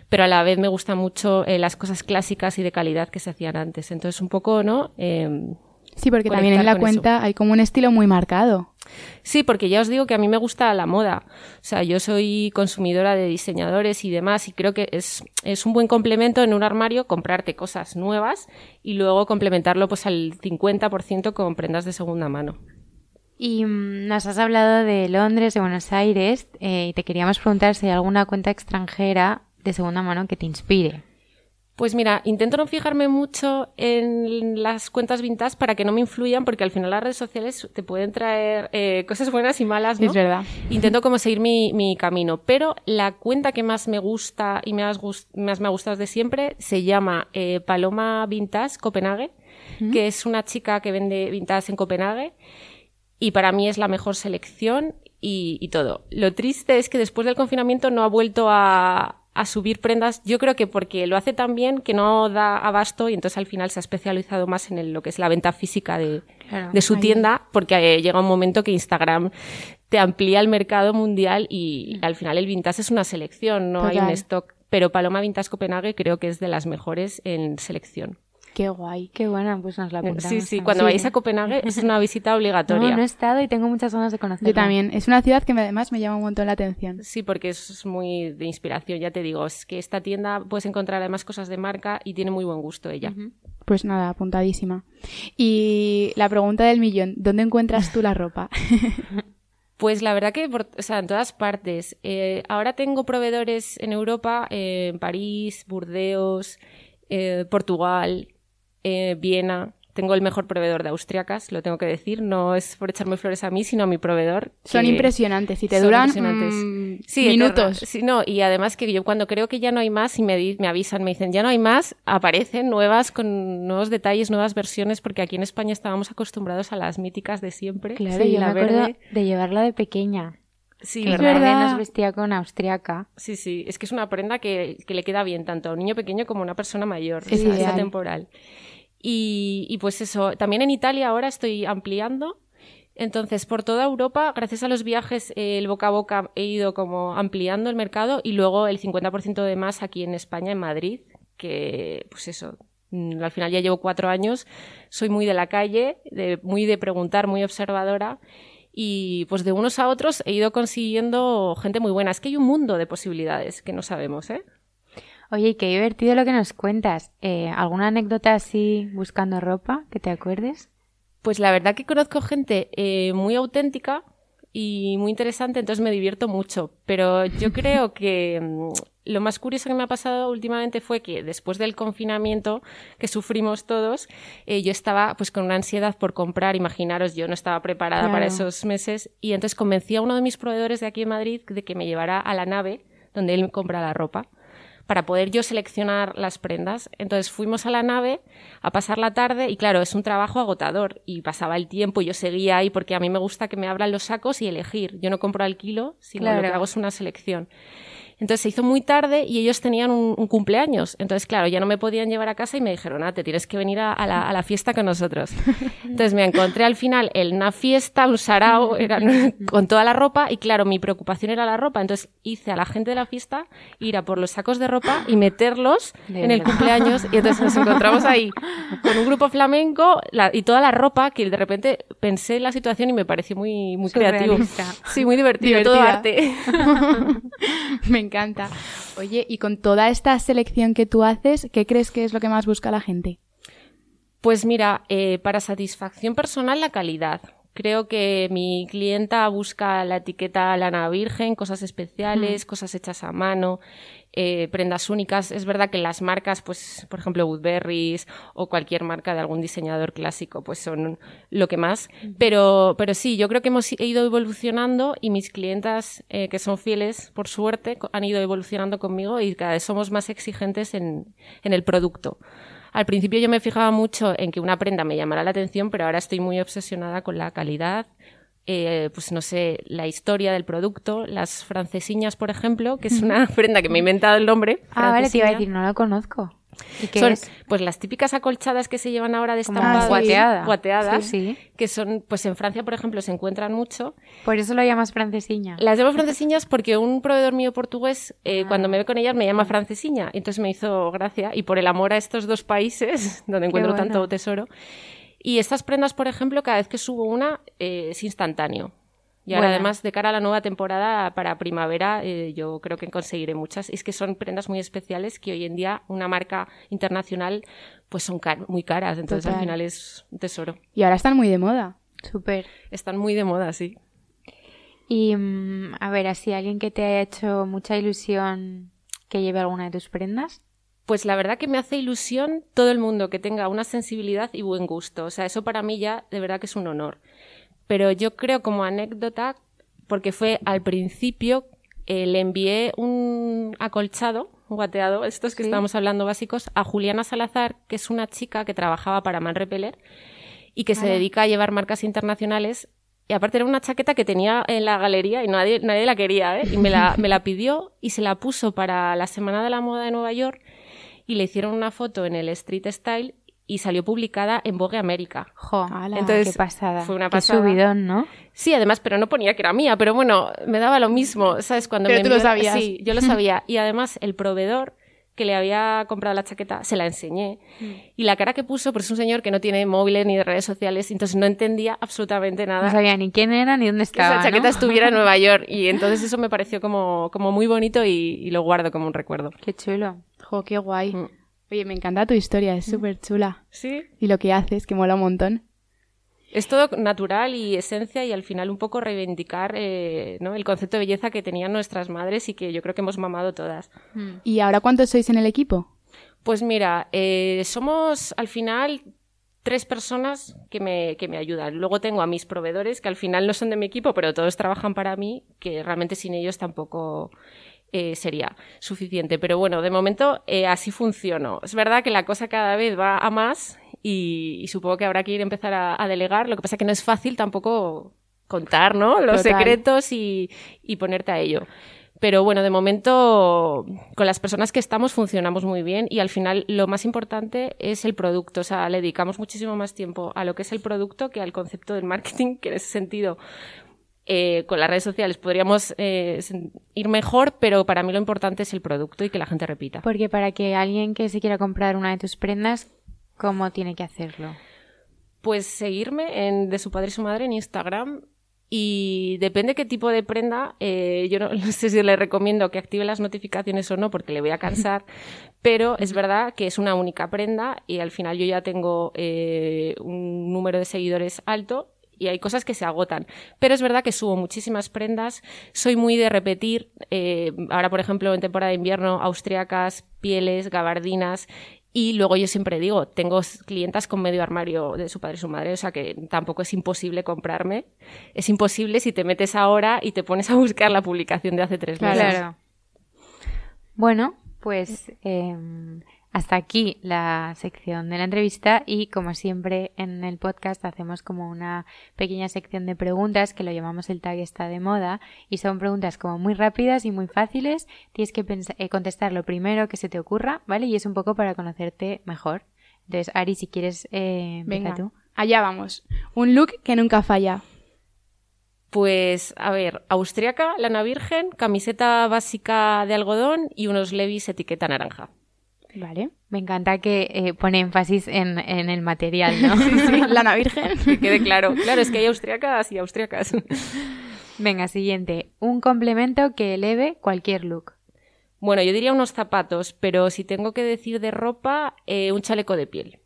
pero a la vez me gustan mucho eh, las cosas clásicas y de calidad que se hacían antes. Entonces, un poco, ¿no? Eh, Sí, porque también en la cuenta eso. hay como un estilo muy marcado. Sí, porque ya os digo que a mí me gusta la moda. O sea, yo soy consumidora de diseñadores y demás y creo que es, es un buen complemento en un armario comprarte cosas nuevas y luego complementarlo pues al 50% con prendas de segunda mano. Y mmm, nos has hablado de Londres, de Buenos Aires, eh, y te queríamos preguntar si hay alguna cuenta extranjera de segunda mano que te inspire. Pues mira, intento no fijarme mucho en las cuentas vintage para que no me influyan, porque al final las redes sociales te pueden traer eh, cosas buenas y malas, ¿no? Es verdad. Intento como seguir mi, mi camino, pero la cuenta que más me gusta y más, más me ha gustado de siempre se llama eh, Paloma Vintage Copenhague, ¿Mm? que es una chica que vende vintage en Copenhague y para mí es la mejor selección y, y todo. Lo triste es que después del confinamiento no ha vuelto a, a subir prendas, yo creo que porque lo hace tan bien que no da abasto y entonces al final se ha especializado más en el, lo que es la venta física de, claro, de su ahí. tienda, porque eh, llega un momento que Instagram te amplía el mercado mundial y, y al final el vintage es una selección, no Total. hay un stock. Pero Paloma Vintage Copenhague creo que es de las mejores en selección. Qué guay, qué buena, pues nos la apuntamos. Sí, sí, cuando sí. vayáis a Copenhague es una visita obligatoria. No, no he estado y tengo muchas ganas de conocerla. Yo también, es una ciudad que me, además me llama un montón la atención. Sí, porque es muy de inspiración, ya te digo, es que esta tienda puedes encontrar además cosas de marca y tiene muy buen gusto ella. Uh -huh. Pues nada, apuntadísima. Y la pregunta del millón, ¿dónde encuentras tú la ropa? Pues la verdad que por, o sea, en todas partes. Eh, ahora tengo proveedores en Europa, eh, en París, Burdeos, eh, Portugal, eh, Viena. Tengo el mejor proveedor de austriacas, lo tengo que decir. No es por echarme flores a mí, sino a mi proveedor. Son impresionantes y te duran mmm, sí, minutos. Sí, no, y además que yo cuando creo que ya no hay más y me, me avisan, me dicen ya no hay más, aparecen nuevas con nuevos detalles, nuevas versiones, porque aquí en España estábamos acostumbrados a las míticas de siempre. Claro, sí, yo la me acuerdo verde. de llevarla de pequeña. Sí, es ¿verdad? verdad. nos vestía con austriaca. Sí, sí, es que es una prenda que, que le queda bien tanto a un niño pequeño como a una persona mayor. Es o sea, temporal. Y, y, pues eso, también en Italia ahora estoy ampliando. Entonces, por toda Europa, gracias a los viajes, eh, el boca a boca he ido como ampliando el mercado y luego el 50% de más aquí en España, en Madrid, que pues eso, mm, al final ya llevo cuatro años, soy muy de la calle, de, muy de preguntar, muy observadora y pues de unos a otros he ido consiguiendo gente muy buena. Es que hay un mundo de posibilidades que no sabemos, ¿eh? Oye, qué divertido lo que nos cuentas. Eh, ¿Alguna anécdota así buscando ropa que te acuerdes? Pues la verdad que conozco gente eh, muy auténtica y muy interesante, entonces me divierto mucho. Pero yo creo que mm, lo más curioso que me ha pasado últimamente fue que después del confinamiento que sufrimos todos, eh, yo estaba pues con una ansiedad por comprar, imaginaros, yo no estaba preparada para esos meses y entonces convencí a uno de mis proveedores de aquí en Madrid de que me llevara a la nave donde él compra la ropa para poder yo seleccionar las prendas. Entonces fuimos a la nave a pasar la tarde y claro, es un trabajo agotador y pasaba el tiempo y yo seguía ahí porque a mí me gusta que me abran los sacos y elegir. Yo no compro al kilo, sino lo que hago es una selección. Entonces se hizo muy tarde y ellos tenían un, cumpleaños. Entonces, claro, ya no me podían llevar a casa y me dijeron, ah, te tienes que venir a, la, fiesta con nosotros. Entonces me encontré al final en una fiesta, un sarao, con toda la ropa y claro, mi preocupación era la ropa. Entonces hice a la gente de la fiesta ir a por los sacos de ropa y meterlos en el cumpleaños. Y entonces nos encontramos ahí con un grupo flamenco y toda la ropa que de repente pensé en la situación y me pareció muy, muy creativo. Sí, muy divertido, todo arte. me encanta. Oye, y con toda esta selección que tú haces, ¿qué crees que es lo que más busca la gente? Pues mira, eh, para satisfacción personal la calidad. Creo que mi clienta busca la etiqueta lana virgen, cosas especiales, mm. cosas hechas a mano, eh, prendas únicas. Es verdad que las marcas, pues, por ejemplo, Woodberries o cualquier marca de algún diseñador clásico, pues son lo que más. Pero, pero sí, yo creo que hemos ido evolucionando y mis clientas, eh, que son fieles, por suerte, han ido evolucionando conmigo y cada vez somos más exigentes en, en el producto. Al principio yo me fijaba mucho en que una prenda me llamara la atención, pero ahora estoy muy obsesionada con la calidad, eh, pues no sé, la historia del producto, las francesiñas, por ejemplo, que es una prenda que me he inventado el nombre. Ah, vale, te iba a decir, no la conozco. ¿Y son, pues las típicas acolchadas que se llevan ahora de estampadas, guateada. guateadas, sí, que son, pues en Francia, por ejemplo, se encuentran mucho. Por eso lo llamas francesiña. Las llamo francesiñas porque un proveedor mío portugués, eh, ah. cuando me ve con ellas, me llama francesiña. Entonces me hizo gracia y por el amor a estos dos países, donde encuentro tanto tesoro. Y estas prendas, por ejemplo, cada vez que subo una, eh, es instantáneo. Y ahora, además, de cara a la nueva temporada para primavera, eh, yo creo que conseguiré muchas. Es que son prendas muy especiales que hoy en día una marca internacional pues son muy caras. Entonces, al final es un tesoro. Y ahora están muy de moda. Súper. Están muy de moda, sí. Y, mm, a ver, así, alguien que te haya hecho mucha ilusión que lleve alguna de tus prendas. Pues la verdad que me hace ilusión todo el mundo que tenga una sensibilidad y buen gusto. O sea, eso para mí ya de verdad que es un honor. Pero yo creo como anécdota, porque fue al principio, eh, le envié un acolchado, un guateado, estos que estábamos hablando básicos, a Juliana Salazar, que es una chica que trabajaba para Man Repeller y que se dedica a llevar marcas internacionales. Y aparte era una chaqueta que tenía en la galería y nadie, nadie la quería, ¿eh? Y me la, me la pidió y se la puso para la Semana de la Moda de Nueva York y le hicieron una foto en el Street Style y salió publicada en Vogue América. Jo, Entonces, qué pasada. Fue una pasada. Qué subidón, ¿no? Sí, además, pero no ponía que era mía, pero bueno, me daba lo mismo, ¿sabes? Cuando pero tú lo sabías. Sí, yo lo sabía. Y además, el proveedor que le había comprado la chaqueta, se la enseñé. Mm. Y la cara que puso, pues es un señor que no tiene móviles ni de redes sociales, entonces no entendía absolutamente nada. No sabía ni quién era ni dónde estaba. Que esa chaqueta estuviera en Nueva York. Y entonces eso me pareció como, como muy bonito y, lo guardo como un recuerdo. Qué chulo. Jo, qué guay. Mm. Oye, me encanta tu historia, es mm. súper chula. Sí. Y lo que haces, que mola un montón. Es todo natural y esencia y al final un poco reivindicar eh, ¿no? el concepto de belleza que tenían nuestras madres y que yo creo que hemos mamado todas. Mm. ¿Y ahora cuántos sois en el equipo? Pues mira, eh, somos al final tres personas que me, que me ayudan. Luego tengo a mis proveedores, que al final no son de mi equipo, pero todos trabajan para mí, que realmente sin ellos tampoco eh, sería suficiente. Pero bueno, de momento eh, así funcionó. Es verdad que la cosa cada vez va a más y, supongo que habrá que ir a empezar a, delegar. Lo que pasa es que no es fácil tampoco contar ¿no? los secretos y, ponerte a ello. Pero bueno, de momento con las personas que estamos funcionamos muy bien y al final lo más importante es el producto. O sea, le dedicamos muchísimo más tiempo a lo que es el producto que al concepto del marketing, que en ese sentido eh, con las redes sociales podríamos eh, ir mejor, pero para mí lo importante es el producto y que la gente repita. Porque para que alguien que se quiera comprar una de tus prendas, ¿cómo tiene que hacerlo? Pues seguirme en de su padre y su madre en Instagram y depende qué tipo de prenda, eh, yo no, sé si le recomiendo que active las notificaciones o no porque le voy a cansar, pero es verdad que es una única prenda y al final yo ya tengo un número de seguidores alto y hay cosas que se agotan. Pero es verdad que subo muchísimas prendas, soy muy de repetir, eh, ahora por ejemplo en temporada de invierno, austriacas, pieles, gabardinas, y luego yo siempre digo, tengo clientas con medio armario de su padre y su madre, o sea que tampoco es imposible comprarme. Es imposible si te metes ahora y te pones a buscar la publicación de hace tres meses. Claro. Bueno, pues em, hasta aquí la sección de la entrevista y como siempre en el podcast hacemos como una pequeña sección de preguntas que lo llamamos el tag está de moda y son preguntas como muy rápidas y muy fáciles. Tienes que eh, contestar lo primero que se te ocurra, ¿vale? Y es un poco para conocerte mejor. Entonces, Ari, si quieres, eh, venga tú. Allá vamos. Un look que nunca falla. Pues, a ver, austriaca, lana virgen, camiseta básica de algodón y unos levis etiqueta naranja. Vale. Me encanta que eh, pone énfasis en, el material, ¿no? sí, sí, lana virgen. Que quede claro. Claro, es que hay austriacas y austriacas. Venga, siguiente. Un complemento que eleve cualquier look. Bueno, yo diría unos zapatos, pero si tengo que decir de ropa, eh, un chaleco de piel.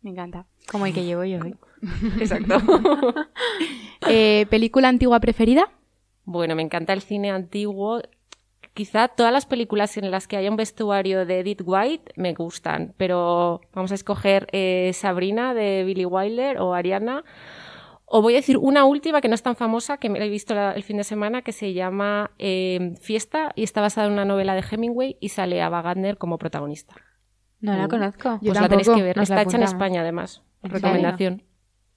Me encanta. Como el que llevo yo hoy. Exacto. Eh, ¿Película antigua preferida? Bueno, me encanta el cine antiguo quizá todas las películas en las que haya un vestuario de Edith White me gustan, pero vamos a escoger eh, Sabrina de Billy Wilder o Ariana. O voy a decir una última que no es tan famosa, que me he visto el fin de semana, que se llama eh, Fiesta y está basada en una novela de Hemingway y sale a Wagner como protagonista. No la conozco. Pues la tenéis que ver. está hecha en España, además. Recomendación.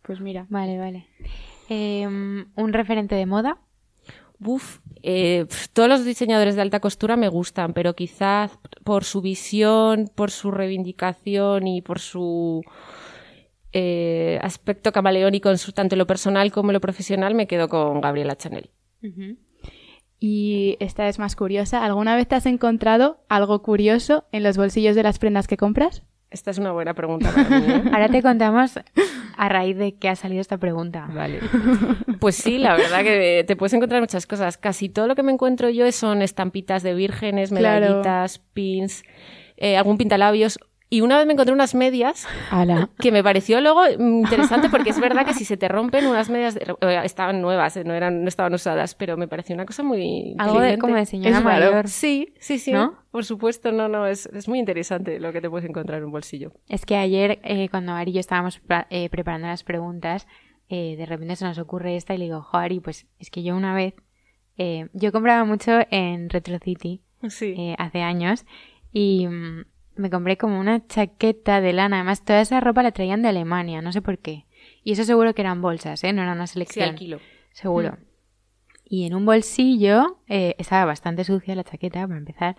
Pues mira. Vale, vale. Em, ¿Un referente de moda? Uf, eh, todos los diseñadores de alta costura me gustan, pero quizás por su visión, por su reivindicación y por su eh, aspecto camaleónico tanto en lo personal como en lo profesional, me quedo con Gabriela Chanel. Y esta es más curiosa. ¿Alguna vez te has encontrado algo curioso en los bolsillos de las prendas que compras? Esta es una buena pregunta para mí. ¿eh? Ahora te contamos a raíz de que ha salido esta pregunta. Vale. Pues sí, la verdad que te puedes encontrar muchas cosas. Casi todo lo que me encuentro yo son estampitas de vírgenes, medallitas, pins, eh, algún pintalabios y una vez me encontré unas medias que me pareció luego interesante porque es verdad que si se te rompen unas medias eh, estaban nuevas, eh, no eran no estaban usadas, pero me pareció una cosa muy algo de como de señora mayor. Sí, sí, sí. Por supuesto, no, no, es, es, muy interesante lo que te puedes encontrar en un bolsillo. Es que ayer eh, cuando Ari y yo estábamos preparando las preguntas, de repente se nos ocurre esta y le digo, jo, Ari, pues es que yo una vez yo compraba mucho en Retro City hace años y mm, me compré como una chaqueta de lana. Además, toda esa ropa la traían de Alemania, no sé por qué. Y eso seguro que eran bolsas, ¿eh? No era una selección. Sí, al kilo. Seguro. Mm. Y en un bolsillo, eh, estaba bastante sucia la chaqueta, para empezar,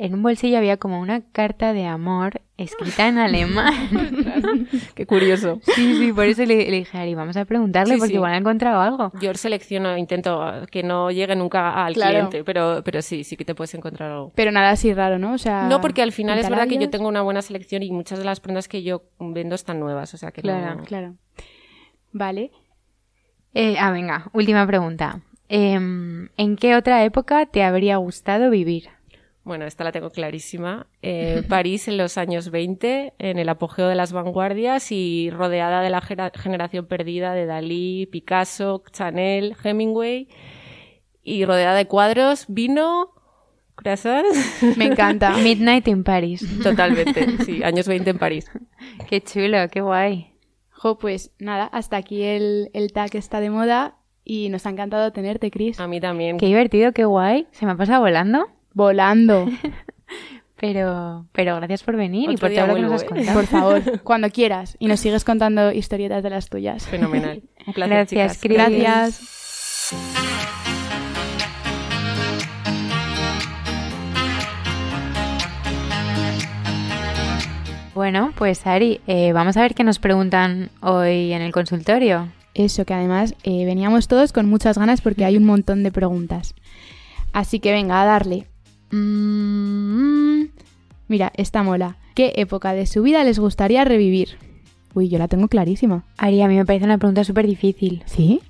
en un bolsillo había como una carta de amor escrita en alemán. Qué curioso. Sí, sí, por eso le, dije a Ari, vamos a preguntarle porque igual ha encontrado algo. Yo selecciono, intento que no llegue nunca al cliente, pero, pero sí, sí que te puedes encontrar algo. Pero nada así raro, ¿no? O sea, no, porque al final es verdad que yo tengo una buena selección y muchas de las prendas que yo vendo están nuevas, o sea que Claro, claro. Vale. Eh, ah, venga, última pregunta. Em, ¿En qué otra época te habría gustado vivir? Bueno, esta la tengo clarísima. Eh, París en los años 20, en el apogeo de las vanguardias y rodeada de la generación perdida de Dalí, Picasso, Chanel, Hemingway y rodeada de cuadros, vino, croissants. Me encanta. Midnight in Paris. Totalmente, sí, años 20 en París. Qué chulo, qué guay. Jo, pues nada, hasta aquí el, el tag está de moda y nos ha encantado tenerte, Chris. A mí también. Qué divertido, qué guay. Se me ha pasado volando. Volando. Pero, pero gracias por venir y por todo lo que nos has ¿eh? contado. Por favor, cuando quieras. Y nos sigues contando historietas de las tuyas. Fenomenal. Un placer, gracias, chicas. Gracias. Bueno, pues Ari, eh, vamos a ver qué nos preguntan hoy en el consultorio. Eso, que además eh, veníamos todos con muchas ganas porque hay un montón de preguntas. Así que venga, a darle. Mm, mira, esta mola. ¿Qué época de su vida les gustaría revivir? Uy, yo la tengo clarísima. Ari, a mí me parece una pregunta súper difícil. ¿Sí?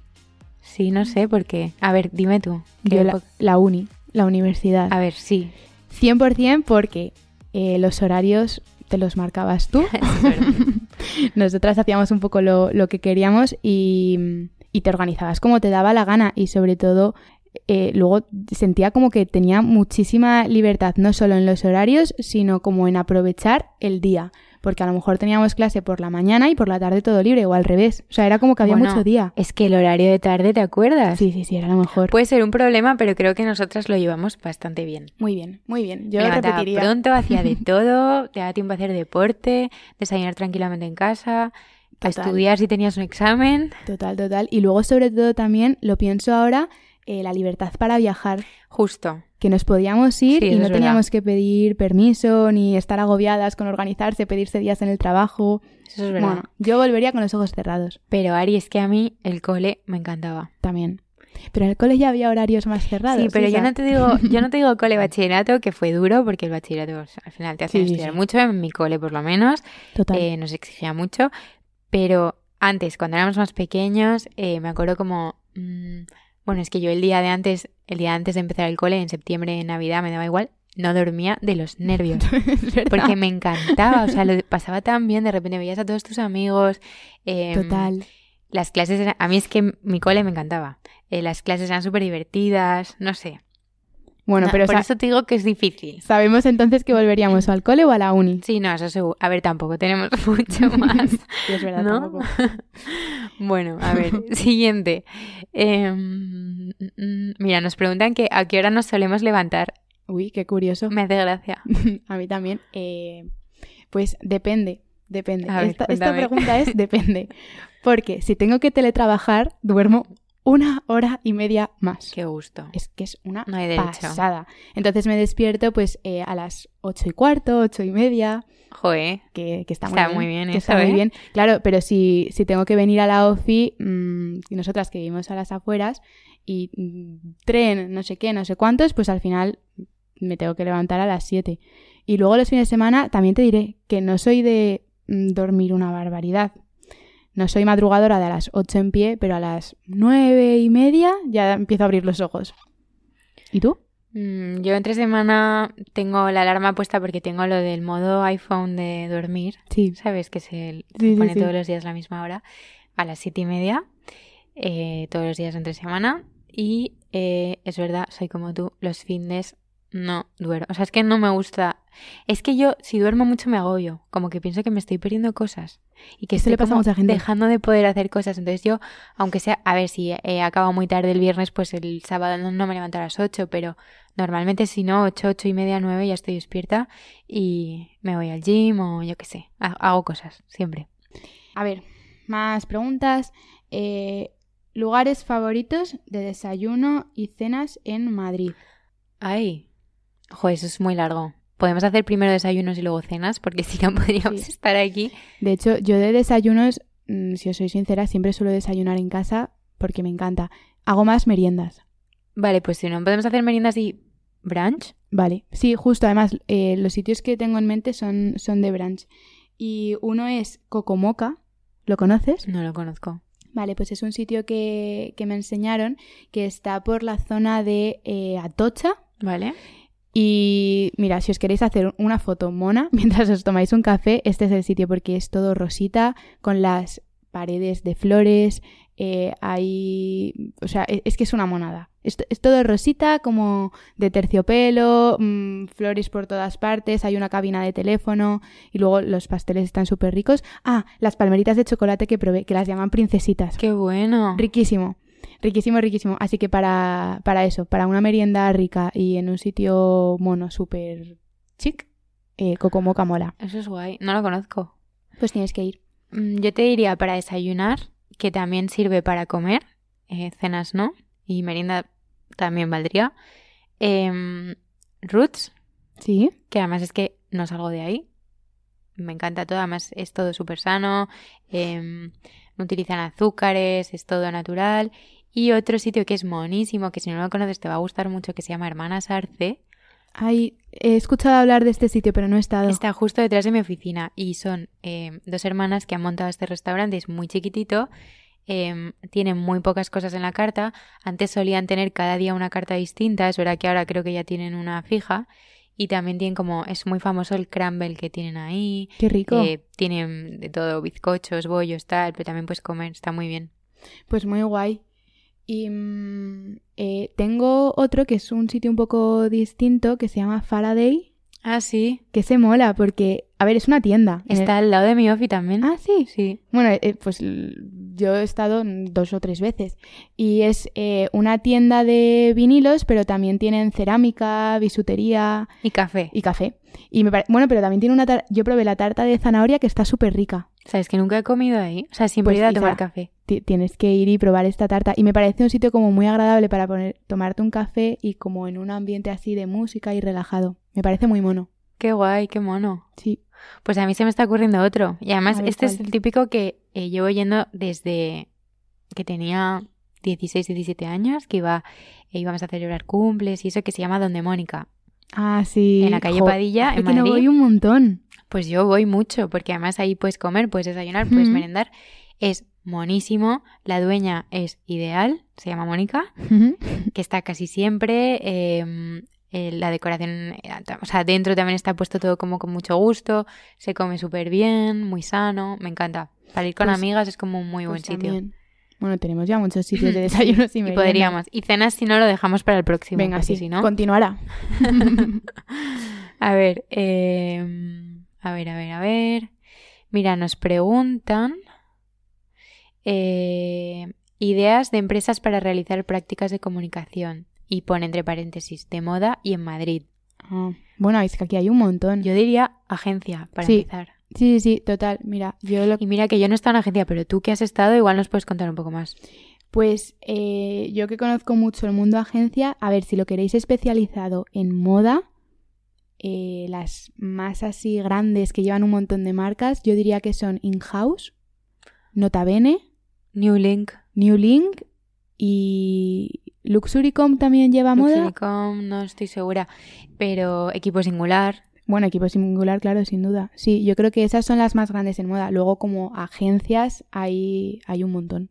Sí, no sé por qué. A ver, dime tú. ¿qué Yo la, la uni, la universidad. A ver, sí. 100% porque eh, los horarios te los marcabas tú. Nosotras hacíamos un poco lo, lo que queríamos y, y te organizabas como te daba la gana y sobre todo eh, luego sentía como que tenía muchísima libertad, no solo en los horarios, sino como en aprovechar el día. Porque a lo mejor teníamos clase por la mañana y por la tarde todo libre, o al revés. O sea, era como que había Bueno, mucho día. Es que el horario de tarde, ¿te acuerdas? Sí, sí, sí, era lo mejor. Puede ser un problema, pero creo que nosotras lo llevamos bastante bien. muy bien, muy bien. Yo Me lo levantaba repetiría. pronto, hacía de todo, te daba tiempo a hacer deporte, desayunar tranquilamente en casa, Total. estudiar si tenías un examen. Total, total. Y luego, sobre todo, también lo pienso ahora, eh, la libertad para viajar. Justo. Que nos podíamos ir Sí, y no teníamos que pedir permiso ni estar agobiadas con organizarse, pedirse días en el trabajo. Eso es verdad. Bueno, yo volvería con los ojos cerrados Pero Ari, es que a mí el cole me encantaba. también. Pero en el cole ya había horarios más cerrados. Sí, pero yo no te digo, yo no te digo cole bachillerato, que fue duro, porque el bachillerato al final te hacen Sí, estudiar sí. mucho, en mi cole por lo menos, Total. eh, nos exigía mucho, pero antes, cuando éramos más pequeños, eh, me acuerdo como, mm, bueno, es que yo el día de antes, el día antes de empezar el cole, en septiembre, en Navidad, me daba igual, no dormía de los nervios. Porque me encantaba, o sea, lo pasaba tan bien, de repente veías a todos tus amigos. em, Total. Las clases, eran- a mí es que mi cole me encantaba. Eh, las clases eran súper divertidas, no sé. Bueno, No, pero por eso te digo que es difícil. sabemos entonces que volveríamos al cole o a la uni. Sí, no, eso seguro. A ver, tampoco tenemos mucho más. Sí, es verdad, ¿No? tampoco. bueno, a ver, siguiente. Em, mira, nos preguntan que a qué hora nos solemos levantar. Uy, qué curioso. Me hace gracia. A mí también. Eh, pues depende, depende. Ver, esta, pregunta es depende. Porque si tengo que teletrabajar, duermo una hora y media más. Qué gusto. Es que es una No hay pasada. Entonces me despierto pues eh, a las ocho y cuarto, ocho y media, Joder. que, que está, Está muy muy bien. bien que eso, está muy ¿eh? bien. Claro, pero si, si tengo que venir a la OFI, mm, y nosotras que vivimos a las afueras, y mm, tren, no sé qué, no sé cuántos, pues al final me tengo que levantar a las 7. Y luego los fines de semana también te diré que no soy de mm, dormir una barbaridad. No soy madrugadora de a las 8 en pie, pero a las nueve y media ya empiezo a abrir los ojos. ¿Y tú? Mm, Yo entre semana tengo la alarma puesta porque tengo lo del modo iPhone de dormir. Sí. ¿Sabes? Que se, Sí, pone sí. todos los días a la misma hora, a las siete y media, eh, todos los días entre semana. Y eh, es verdad, soy como tú, los fines no duermo. O sea, es que no me gusta. Es que yo, si duermo mucho, me agobio. Como que pienso que me estoy perdiendo cosas. Y que Eso estoy le pasa a mucha gente. dejando de poder hacer cosas. Entonces yo, aunque sea, a ver, si he acabado muy tarde el viernes, pues el sábado no, no me levanto a las 8, pero normalmente si no, 8, 8 y media, 9 ya estoy despierta y me voy al gym o yo qué sé, ha- hago cosas, siempre. A ver, más preguntas. Eh, lugares favoritos de desayuno y cenas en Madrid. Ay, joder, eso es muy largo. Podemos hacer primero desayunos y luego cenas, porque si no podríamos Sí. estar aquí. De hecho, yo de desayunos, mm, si os soy sincera, siempre suelo desayunar en casa porque me encanta. Hago más meriendas. Vale, pues si no podemos hacer meriendas y brunch. Vale, sí, justo. Además, eh, los sitios que tengo en mente son, son de brunch. Y uno es Cocomoca. ¿Lo conoces? No lo conozco. Vale, pues es un sitio que, que me enseñaron que está por la zona de eh, Atocha. Vale. Y mira, si os queréis hacer una foto mona mientras os tomáis un café, este es el sitio porque es todo rosita, con las paredes de flores, eh, hay... O sea, e- es, que es una monada. Es, es todo rosita, como de terciopelo, mm, flores por todas partes, hay una cabina de teléfono y luego los pasteles están súper ricos. Ah, las palmeritas de chocolate que probé, que las llaman princesitas. Qué bueno. Riquísimo. Riquísimo, riquísimo. Así que para, para eso, para una merienda rica y en un sitio mono súper chic, eh, Cocomoca mola. Eso es guay. No lo conozco. Pues tienes que ir. Mm, Yo te diría para desayunar, que también sirve para comer, eh, cenas no, y merienda también valdría. Em, Roots, ¿Sí? que además es que no salgo de ahí. me encanta todo, además es todo súper sano, em, no utilizan azúcares, es todo natural. Y otro sitio que es monísimo, que si no lo conoces te va a gustar mucho, que se llama Hermanas Arce. Ay, he escuchado hablar de este sitio, pero no he estado. Está justo detrás de mi oficina y son em, dos hermanas que han montado este restaurante, es muy chiquitito, em, tienen muy pocas cosas en la carta. Antes solían tener cada día una carta distinta, es verdad que ahora creo que ya tienen una fija. Y también tienen como, es muy famoso el crumble que tienen ahí. Qué rico. Eh, tienen de todo, bizcochos, bollos, tal, pero también puedes comer, está muy bien. Pues muy guay. Y mm, eh, tengo otro que es un sitio un poco distinto que se llama Faraday, Ah, sí. que se mola porque, a ver, es una tienda. En el- Está al lado de mi ofi también. Ah, sí. Sí. Bueno, eh, pues yo he estado dos o tres veces. Y es eh, una tienda de vinilos, pero también tienen cerámica, bisutería Y café. y café. Y me pare- Bueno, pero también tiene una... tar- Yo probé la tarta de zanahoria que está súper rica. ¿Sabes que nunca he comido ahí? O sea, siempre Pues, he ido a tomar café. Ti- Tienes que ir y probar esta tarta. Y me parece un sitio como muy agradable para poner, tomarte un café y como en un ambiente así de música y relajado. Me parece muy mono. Qué guay, qué mono. Sí. Pues a mí se me está ocurriendo otro. Y además, ver, este es el típico que eh, llevo yendo desde que tenía 16, 17 años, que iba, eh, íbamos a celebrar cumples y eso que se llama Donde Mónica. Ah, sí. En la calle Jo, Padilla, en que no Madrid. voy un montón. Pues yo voy mucho, porque además ahí puedes comer, puedes desayunar, puedes merendar. Es monísimo. La dueña es ideal, se llama Mónica. que está casi siempre. eh, eh, la decoración, eh, o sea, dentro también está puesto todo como con mucho gusto, se come súper bien, muy sano, me encanta. Para ir con Pues- amigas es como un muy buen Pues sitio. Bueno, tenemos ya muchos sitios de desayunos y Y podríamos. Y cenas si no lo dejamos para el próximo. Venga, sí, si no. continuará. A ver, eh, a ver, a ver, a ver. Mira, nos preguntan eh, ideas de empresas para realizar prácticas de comunicación. Y pone entre paréntesis, de moda y en Madrid. Ah, bueno, es que aquí hay un montón. Yo diría agencia, para Sí. empezar. Sí, sí, sí, total. Mira, yo lo Y mira que yo no he estado en agencia, pero tú que has estado, igual nos puedes contar un poco más. Pues eh, yo que conozco mucho el mundo agencia, a ver, si lo queréis especializado en moda, eh, las más así grandes que llevan un montón de marcas, yo diría que son In-House, Nota Bene, New Link, New Link y Luxurycom también lleva moda. Luxurycom, no estoy segura, pero Equipo Singular. Bueno, equipo singular, claro, sin duda. Sí, yo creo que esas son las más grandes en moda. Luego como agencias hay, hay un montón.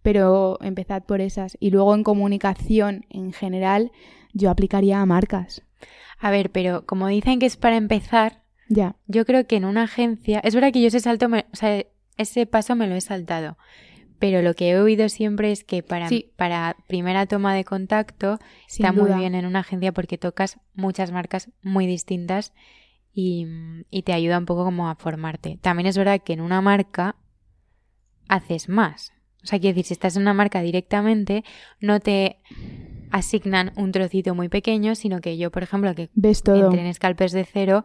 Pero empezad por esas. Y luego en comunicación en general yo aplicaría a marcas. A ver, pero como dicen que es para empezar, Ya. yo creo que en una agencia, es verdad que yo ese salto, me- o sea, ese paso me lo he saltado, pero lo que he oído siempre es que para, Sí. para primera toma de contacto Sin está muy bien en una agencia porque tocas muchas marcas muy distintas y, y te ayuda un poco como a formarte. También es verdad que en una marca haces más. O sea, quiero decir, si estás en una marca directamente, no te asignan un trocito muy pequeño, sino que yo, por ejemplo, que Ves todo. entré en Scalpers de cero,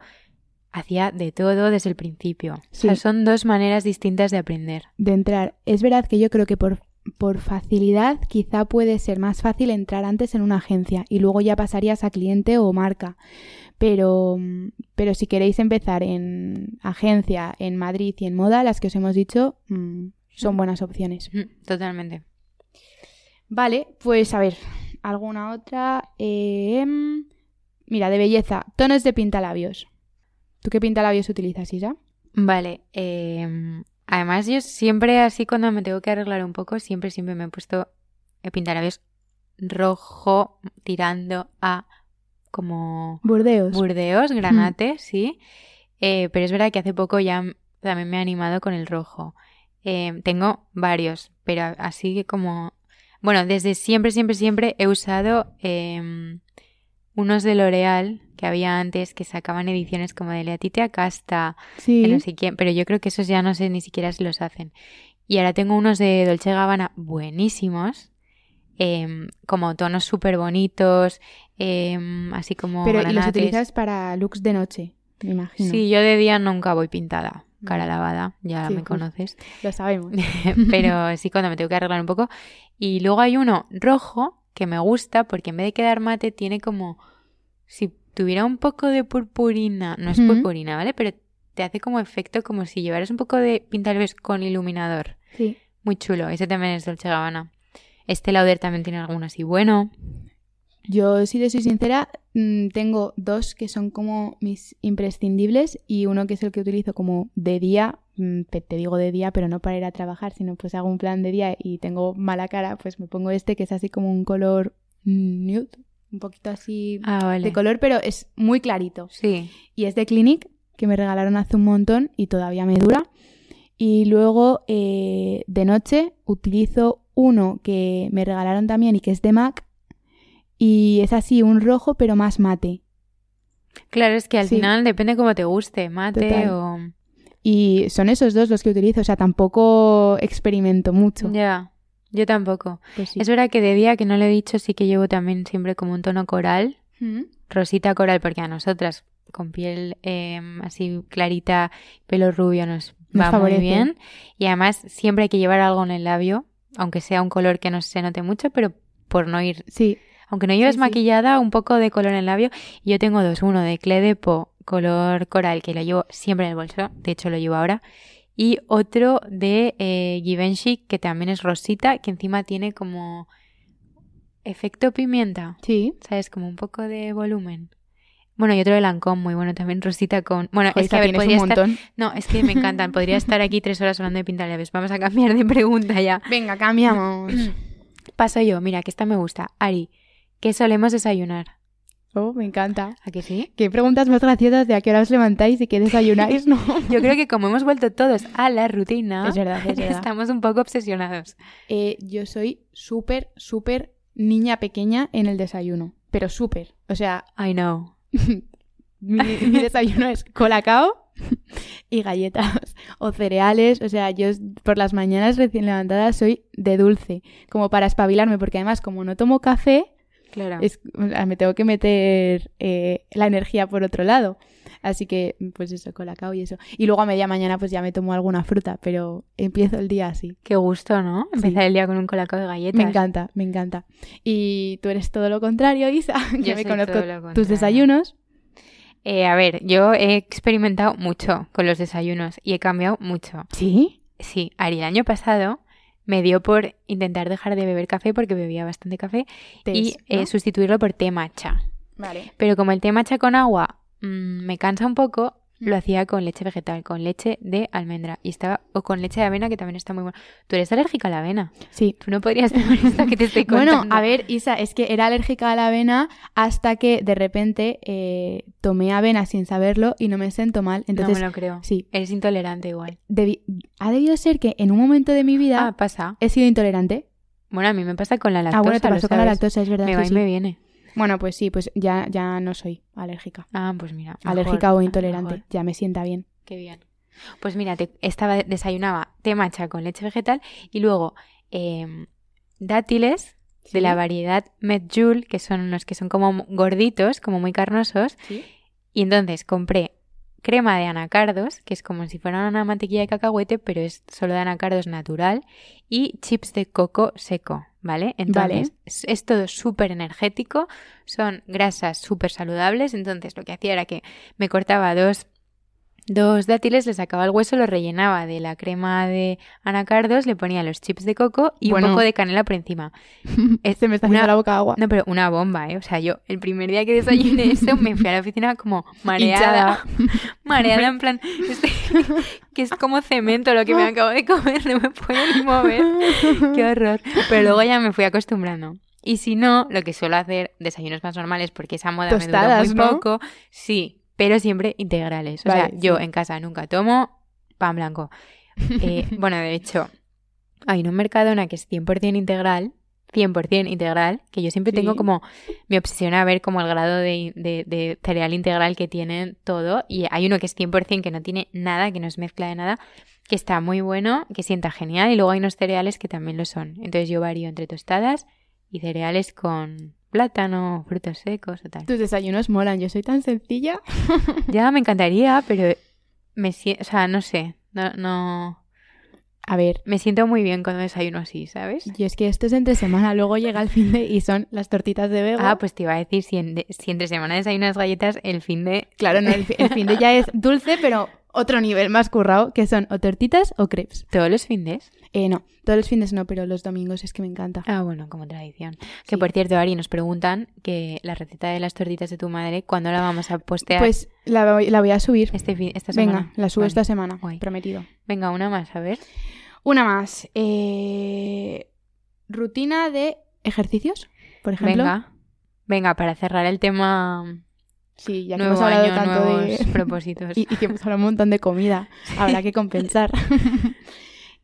hacía de todo desde el principio. O sea, son dos maneras distintas de aprender. de entrar. Es verdad que yo creo que por, por facilidad quizá puede ser más fácil entrar antes en una agencia y luego ya pasarías a cliente o marca. Pero, pero si queréis empezar en agencia, en Madrid y en moda, las que os hemos dicho mm, son buenas opciones. Totalmente. Vale, pues a ver, ¿alguna otra? Eh, mira, de belleza, tonos de pintalabios. ¿Tú qué pintalabios utilizas, Isa? Vale. eh, además, yo siempre, así cuando me tengo que arreglar un poco, siempre, siempre me he puesto el pintalabios rojo tirando a como Burdeos. burdeos, granate, sí. Eh, pero es verdad que hace poco ya también me he animado con el rojo. Eh, tengo varios, pero así que como... Bueno, desde siempre, siempre, siempre he usado em, unos de L'Oreal que había antes que sacaban ediciones como de Letitia Casta, sí. no sé quién, pero yo creo que esos ya no sé ni siquiera si los hacen. Y ahora tengo unos de Dolce Gabbana buenísimos, em, como tonos súper bonitos, em, así como Pero y los utilizas para looks de noche, me imagino. Sí, yo de día nunca voy pintada, cara lavada, ya Sí, me conoces. Lo sabemos. pero sí cuando me tengo que arreglar un poco. Y luego hay uno rojo que me gusta porque en vez de quedar mate tiene como si tuviera un poco de purpurina, no es purpurina, ¿vale? Pero te hace como efecto como si llevaras un poco de pintalbes con iluminador. Sí. Muy chulo. Ese también es Dolce Gabbana. Este Lauder también tiene alguno así bueno. Yo, si te soy sincera, mm, tengo dos que son como mis imprescindibles y uno que es el que utilizo como de día, mm, te te digo de día, pero no para ir a trabajar, sino pues hago un plan de día y tengo mala cara, pues me pongo este que es así como un color nude, un poquito así Ah, vale. de color, pero es muy clarito. Sí. Y es de Clinique, que me regalaron hace un montón y todavía me dura. Y luego eh, de noche utilizo uno que me regalaron también y que es de MAC. Y es así, un rojo pero más mate. Claro, es que al Sí. final depende cómo te guste, mate Total. o... Y son esos dos los que utilizo, o sea, tampoco experimento mucho. Ya, yo tampoco. Pues sí. Es verdad que de día, que no lo he dicho, sí que llevo también siempre como un tono coral, Mm. rosita coral, porque a nosotras con piel eh, así clarita, pelo rubio nos Nos va favorece. muy bien. Y además siempre hay que llevar algo en el labio, aunque sea un color que no se note mucho, pero por no ir... Sí, Aunque no lleves sí. maquillada, un poco de color en el labio. Yo tengo dos, uno de Clé de Po, color coral, que lo llevo siempre en el bolso, de hecho lo llevo ahora. Y otro de eh, Givenchy, que también es rosita, que encima tiene como efecto pimienta. sí. ¿Sabes? Como un poco de volumen. Bueno, y otro de Lancôme, muy bueno también, rosita con... Bueno, Joder, es que a ver, tienes podría un estar... montón. No, es que me encantan. Podría estar aquí tres horas hablando de pintalabios. Vamos a cambiar de pregunta ya. Venga, cambiamos. Paso yo. Mira, que esta me gusta. Ari, ¿qué solemos desayunar? oh, me encanta. ¿A que sí? Qué preguntas más graciosas de a qué hora os levantáis y qué desayunáis, ¿no? Yo creo que como hemos vuelto todos a la rutina, Es verdad, es verdad. estamos un poco obsesionados. Eh, yo soy súper, súper niña pequeña en el desayuno. Pero súper. O sea, I know. mi, mi desayuno es colacao y galletas o cereales. O sea, yo por las mañanas recién levantada soy de dulce, como para espabilarme, porque además como no tomo café, Claro. es, me tengo que meter eh, la energía por otro lado. Así que, pues eso, colacao y eso. Y luego a media mañana pues ya me tomo alguna fruta, pero empiezo el día así. Qué gusto, ¿no? Empezar el día con un colacao de galletas. Me encanta, me encanta. Y tú eres todo lo contrario, Isa, Yo me conozco tus desayunos. Eh, a ver, yo he experimentado mucho con los desayunos y he cambiado mucho. ¿Sí? Sí, Ari, el año pasado me dio por intentar dejar de beber café porque bebía bastante café y eh, sustituirlo por té matcha. Vale. Pero como el té matcha con agua mm, me cansa un poco. Lo hacía con leche vegetal, con leche de almendra y estaba o con leche de avena que también está muy bueno. Tú eres alérgica a la avena. Sí. Tú no podrías tomar esto que te estoy contando. Bueno, a ver, Isa, es que era alérgica a la avena hasta que de repente eh, tomé avena sin saberlo y no me siento mal. Entonces, no me lo creo. sí, Eres intolerante igual. debi- ha debido ser que en un momento de mi vida Ah, pasa. he sido intolerante. Bueno, a mí me pasa con la lactosa. ah, bueno, te pasó con la lactosa, es verdad. Me sí, y sí. me viene. Bueno, pues sí, pues ya, ya no soy alérgica. Ah, pues mira. mejor, alérgica o ah, intolerante. mejor. Ya me sienta bien. Qué bien. Pues mira, te, estaba, desayunaba té matcha con leche vegetal y luego em, dátiles de la variedad Medjool, que son unos que son como gorditos, como muy carnosos. Sí. Y entonces compré crema de anacardos, que es como si fuera una mantequilla de cacahuete, pero es solo de anacardos natural, y chips de coco seco, ¿vale? Entonces, es, es todo súper energético, son grasas súper saludables, entonces lo que hacía era que me cortaba dos, dos dátiles, le sacaba el hueso, lo rellenaba de la crema de anacardos, le ponía los chips de coco y Bueno. un poco de canela por encima. Es Se me está una- haciendo la boca agua. no, pero una bomba, ¿eh? O sea, yo el primer día que desayuné eso me fui a la oficina como mareada. mareada en plan, este- que es como cemento lo que me acabo de comer, no me puedo ni mover. Qué horror. Pero luego ya me fui acostumbrando. Y si no, lo que suelo hacer, desayunos más normales, porque esa moda me Tostadas, duró muy ¿no? poco. Sí, pero siempre integrales. O sea, yo en casa nunca tomo pan blanco. Eh, bueno, de hecho, hay un Mercadona que es 100% integral, 100% integral, que yo siempre tengo como, me obsesiona ver como el grado de, de- de cereal integral que tienen todo. Y hay uno que es 100% que no tiene nada, que no es mezcla de nada, que está muy bueno, que sienta genial. Y luego hay unos cereales que también lo son. Entonces yo varío entre tostadas y cereales con plátano, frutos secos o tal. Tus desayunos molan. Yo soy tan sencilla. Ya me encantaría, pero me siento, o sea, no sé, no, no, A ver, me siento muy bien cuando desayuno así, ¿sabes? yo es que esto es entre semana, luego llega el fin de y son las tortitas de bebo. Ah, pues te iba a decir, si, en- si entre semana desayunas galletas, el fin de... claro, no, el, el fin de ya es dulce, pero otro nivel más currado, que son o tortitas o crepes. ¿Todos los fines? Eh, no, todos los fines no, pero los domingos es que me encanta. Ah, bueno, como tradición. Que por cierto, Ari, nos preguntan que la receta de las tortitas de tu madre, ¿cuándo la vamos a postear? Pues la, voy- la voy a subir. este fin, esta semana. Venga, la subo Vale. esta semana, Guay. prometido. Venga, una más, a ver. Una más. eh, rutina de ejercicios, por ejemplo. Venga. Venga, para cerrar el tema Sí, ya que nuevo hemos hablado año, tanto de... propósitos. y, y que hemos hablado un montón de comida. Habrá que compensar.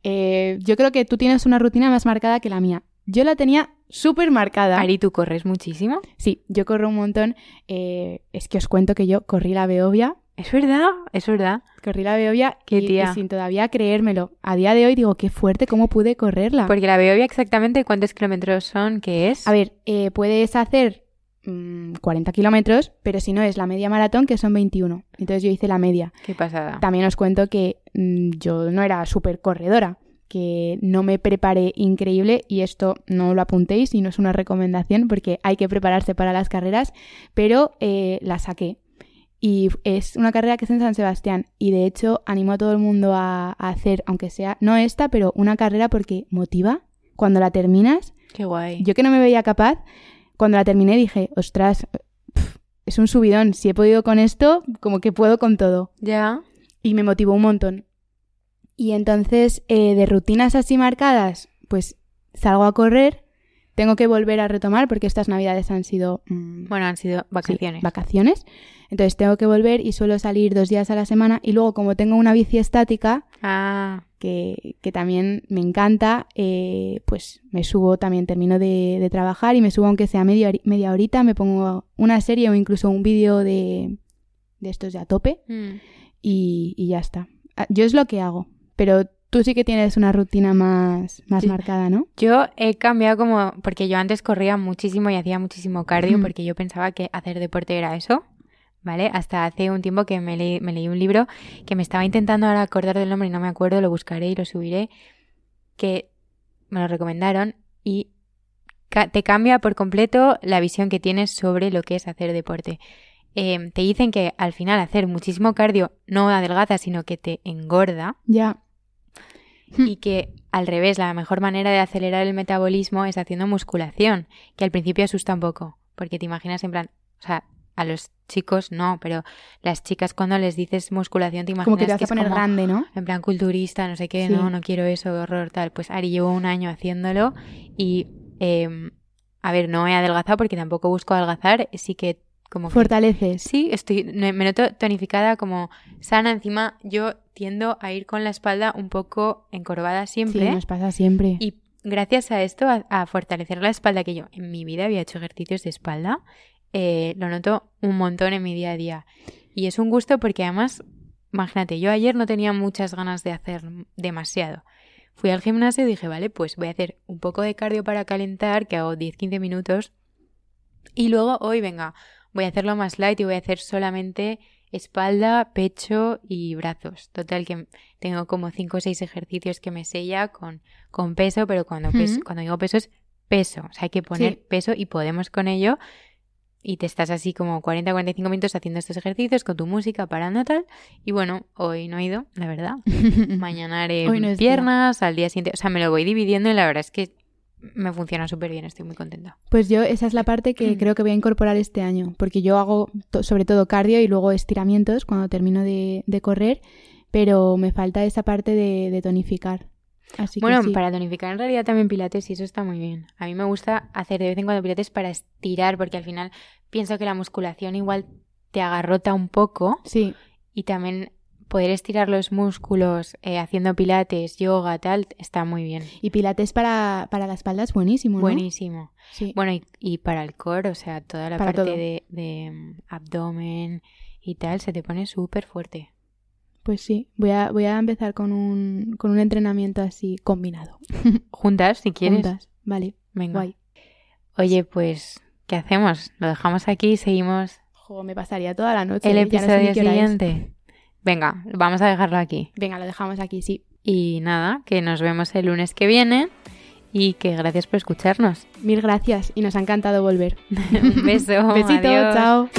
Eh, yo creo que tú tienes una rutina más marcada que la mía. Yo la tenía súper marcada. Ari, ¿tú corres muchísimo? Sí, yo corro un montón. Eh, es que os cuento que yo corrí la Beovia. Es verdad, es verdad. Corrí la Beovia Qué y, tía. y sin todavía creérmelo. A día de hoy digo, qué fuerte, ¿cómo pude correrla? Porque la veo exactamente cuántos kilómetros son, qué es. A ver, eh, puedes hacer mm, 40 kilómetros, pero si no es la media maratón, que son 21. Entonces yo hice la media. Qué pasada. También os cuento que mm, yo no era súper corredora, que no me preparé increíble y esto no lo apuntéis y no es una recomendación porque hay que prepararse para las carreras, pero eh, la saqué. Y es una carrera que es en San Sebastián y de hecho animo a todo el mundo a, a hacer, aunque sea, no esta, pero una carrera porque motiva. Cuando la terminas, Qué guay. yo que no me veía capaz, cuando la terminé dije, ostras, pf, es un subidón, si he podido con esto, como que puedo con todo Ya. y me motivó un montón. Y entonces, eh, de rutinas así marcadas, pues salgo a correr, tengo que volver a retomar porque estas navidades han sido mm, Bueno, han sido sí, vacaciones. vacaciones. Entonces tengo que volver y suelo salir dos días a la semana y luego como tengo una bici estática, ah, que, que también me encanta, eh, pues me subo también, termino de, de trabajar y me subo aunque sea media, media horita, me pongo una serie o incluso un vídeo de, de estos de a tope mm. y, y ya está. Ah, Yo es lo que hago, pero tú sí que tienes una rutina más, más Sí. marcada, ¿no? Yo he cambiado como, porque yo antes corría muchísimo y hacía muchísimo cardio Mm. porque yo pensaba que hacer deporte era eso, ¿vale? Hasta hace un tiempo que me, leí- me leí un libro que me estaba intentando ahora acordar del nombre y no me acuerdo, lo buscaré y lo subiré, que me lo recomendaron y ca- te cambia por completo la visión que tienes sobre lo que es hacer deporte. Eh, te dicen que al final hacer muchísimo cardio no adelgaza, sino que te engorda Ya. Hmm. y que al revés, la mejor manera de acelerar el metabolismo es haciendo musculación, que al principio asusta un poco, porque te imaginas en plan, o sea, a los chicos no, pero las chicas cuando les dices musculación te imaginas Como que te vas que a poner como, grande, ¿no? en plan culturista, no sé qué, Sí. no, no quiero eso, horror, tal. Pues Ari llevo un año haciéndolo y, eh, a ver, no he adelgazado porque tampoco busco adelgazar, sí que como que Fortaleces. Sí, estoy, me noto tonificada, como sana. Encima, yo tiendo a ir con la espalda un poco encorvada Sí, siempre. nos pasa siempre. Y gracias a esto, a, a fortalecer la espalda, que yo en mi vida había hecho ejercicios de espalda, eh, lo noto un montón en mi día a día. Y es un gusto porque además, imagínate, yo ayer no tenía muchas ganas de hacer demasiado. Fui al gimnasio y dije, vale, pues voy a hacer un poco de cardio para calentar, que hago 10-15 minutos. Y luego hoy, venga, voy a hacerlo más light y voy a hacer solamente espalda, pecho y brazos. Total que tengo como 5 o 6 ejercicios que me sella con, con peso, pero cuando, peso- cuando digo peso es peso. O sea, hay que poner Sí. peso y podemos con ello. Y te estás así como 40-45 minutos haciendo estos ejercicios con tu música, parando tal. Y bueno, hoy no he ido, la verdad. Mañana haré Hoy no es día. piernas, al día siguiente. O sea, me lo voy dividiendo y la verdad es que me funciona súper bien, estoy muy contenta. Pues yo esa es la parte que Mm. creo que voy a incorporar este año, porque yo hago to- sobre todo cardio y luego estiramientos cuando termino de, de correr, pero me falta esa parte de, de tonificar. Así Bueno, que sí. para tonificar en realidad también pilates y eso está muy bien. A mí me gusta hacer de vez en cuando pilates para estirar porque al final pienso que la musculación igual te agarrota un poco Sí, y también poder estirar los músculos eh, haciendo pilates, yoga, tal, está muy bien. y pilates para, para la espalda es buenísimo, ¿no? Buenísimo. Sí. Bueno, y, y para el core, o sea, toda la Para parte de, de, mm, abdomen y tal, se te pone súper fuerte. Pues sí, voy a, voy a empezar con un, con un entrenamiento así combinado. Juntas, si quieres. Juntas. Vale, Venga. guay. Oye, pues, ¿qué hacemos? ¿Lo dejamos aquí y seguimos Jo, me pasaría toda la noche. el no sé episodio siguiente? Venga, vamos a dejarlo aquí. Venga, lo dejamos aquí, sí. Y nada, que nos vemos el lunes que viene y que gracias por escucharnos. Mil gracias y nos ha encantado volver. Un beso. Besito, adiós. chao.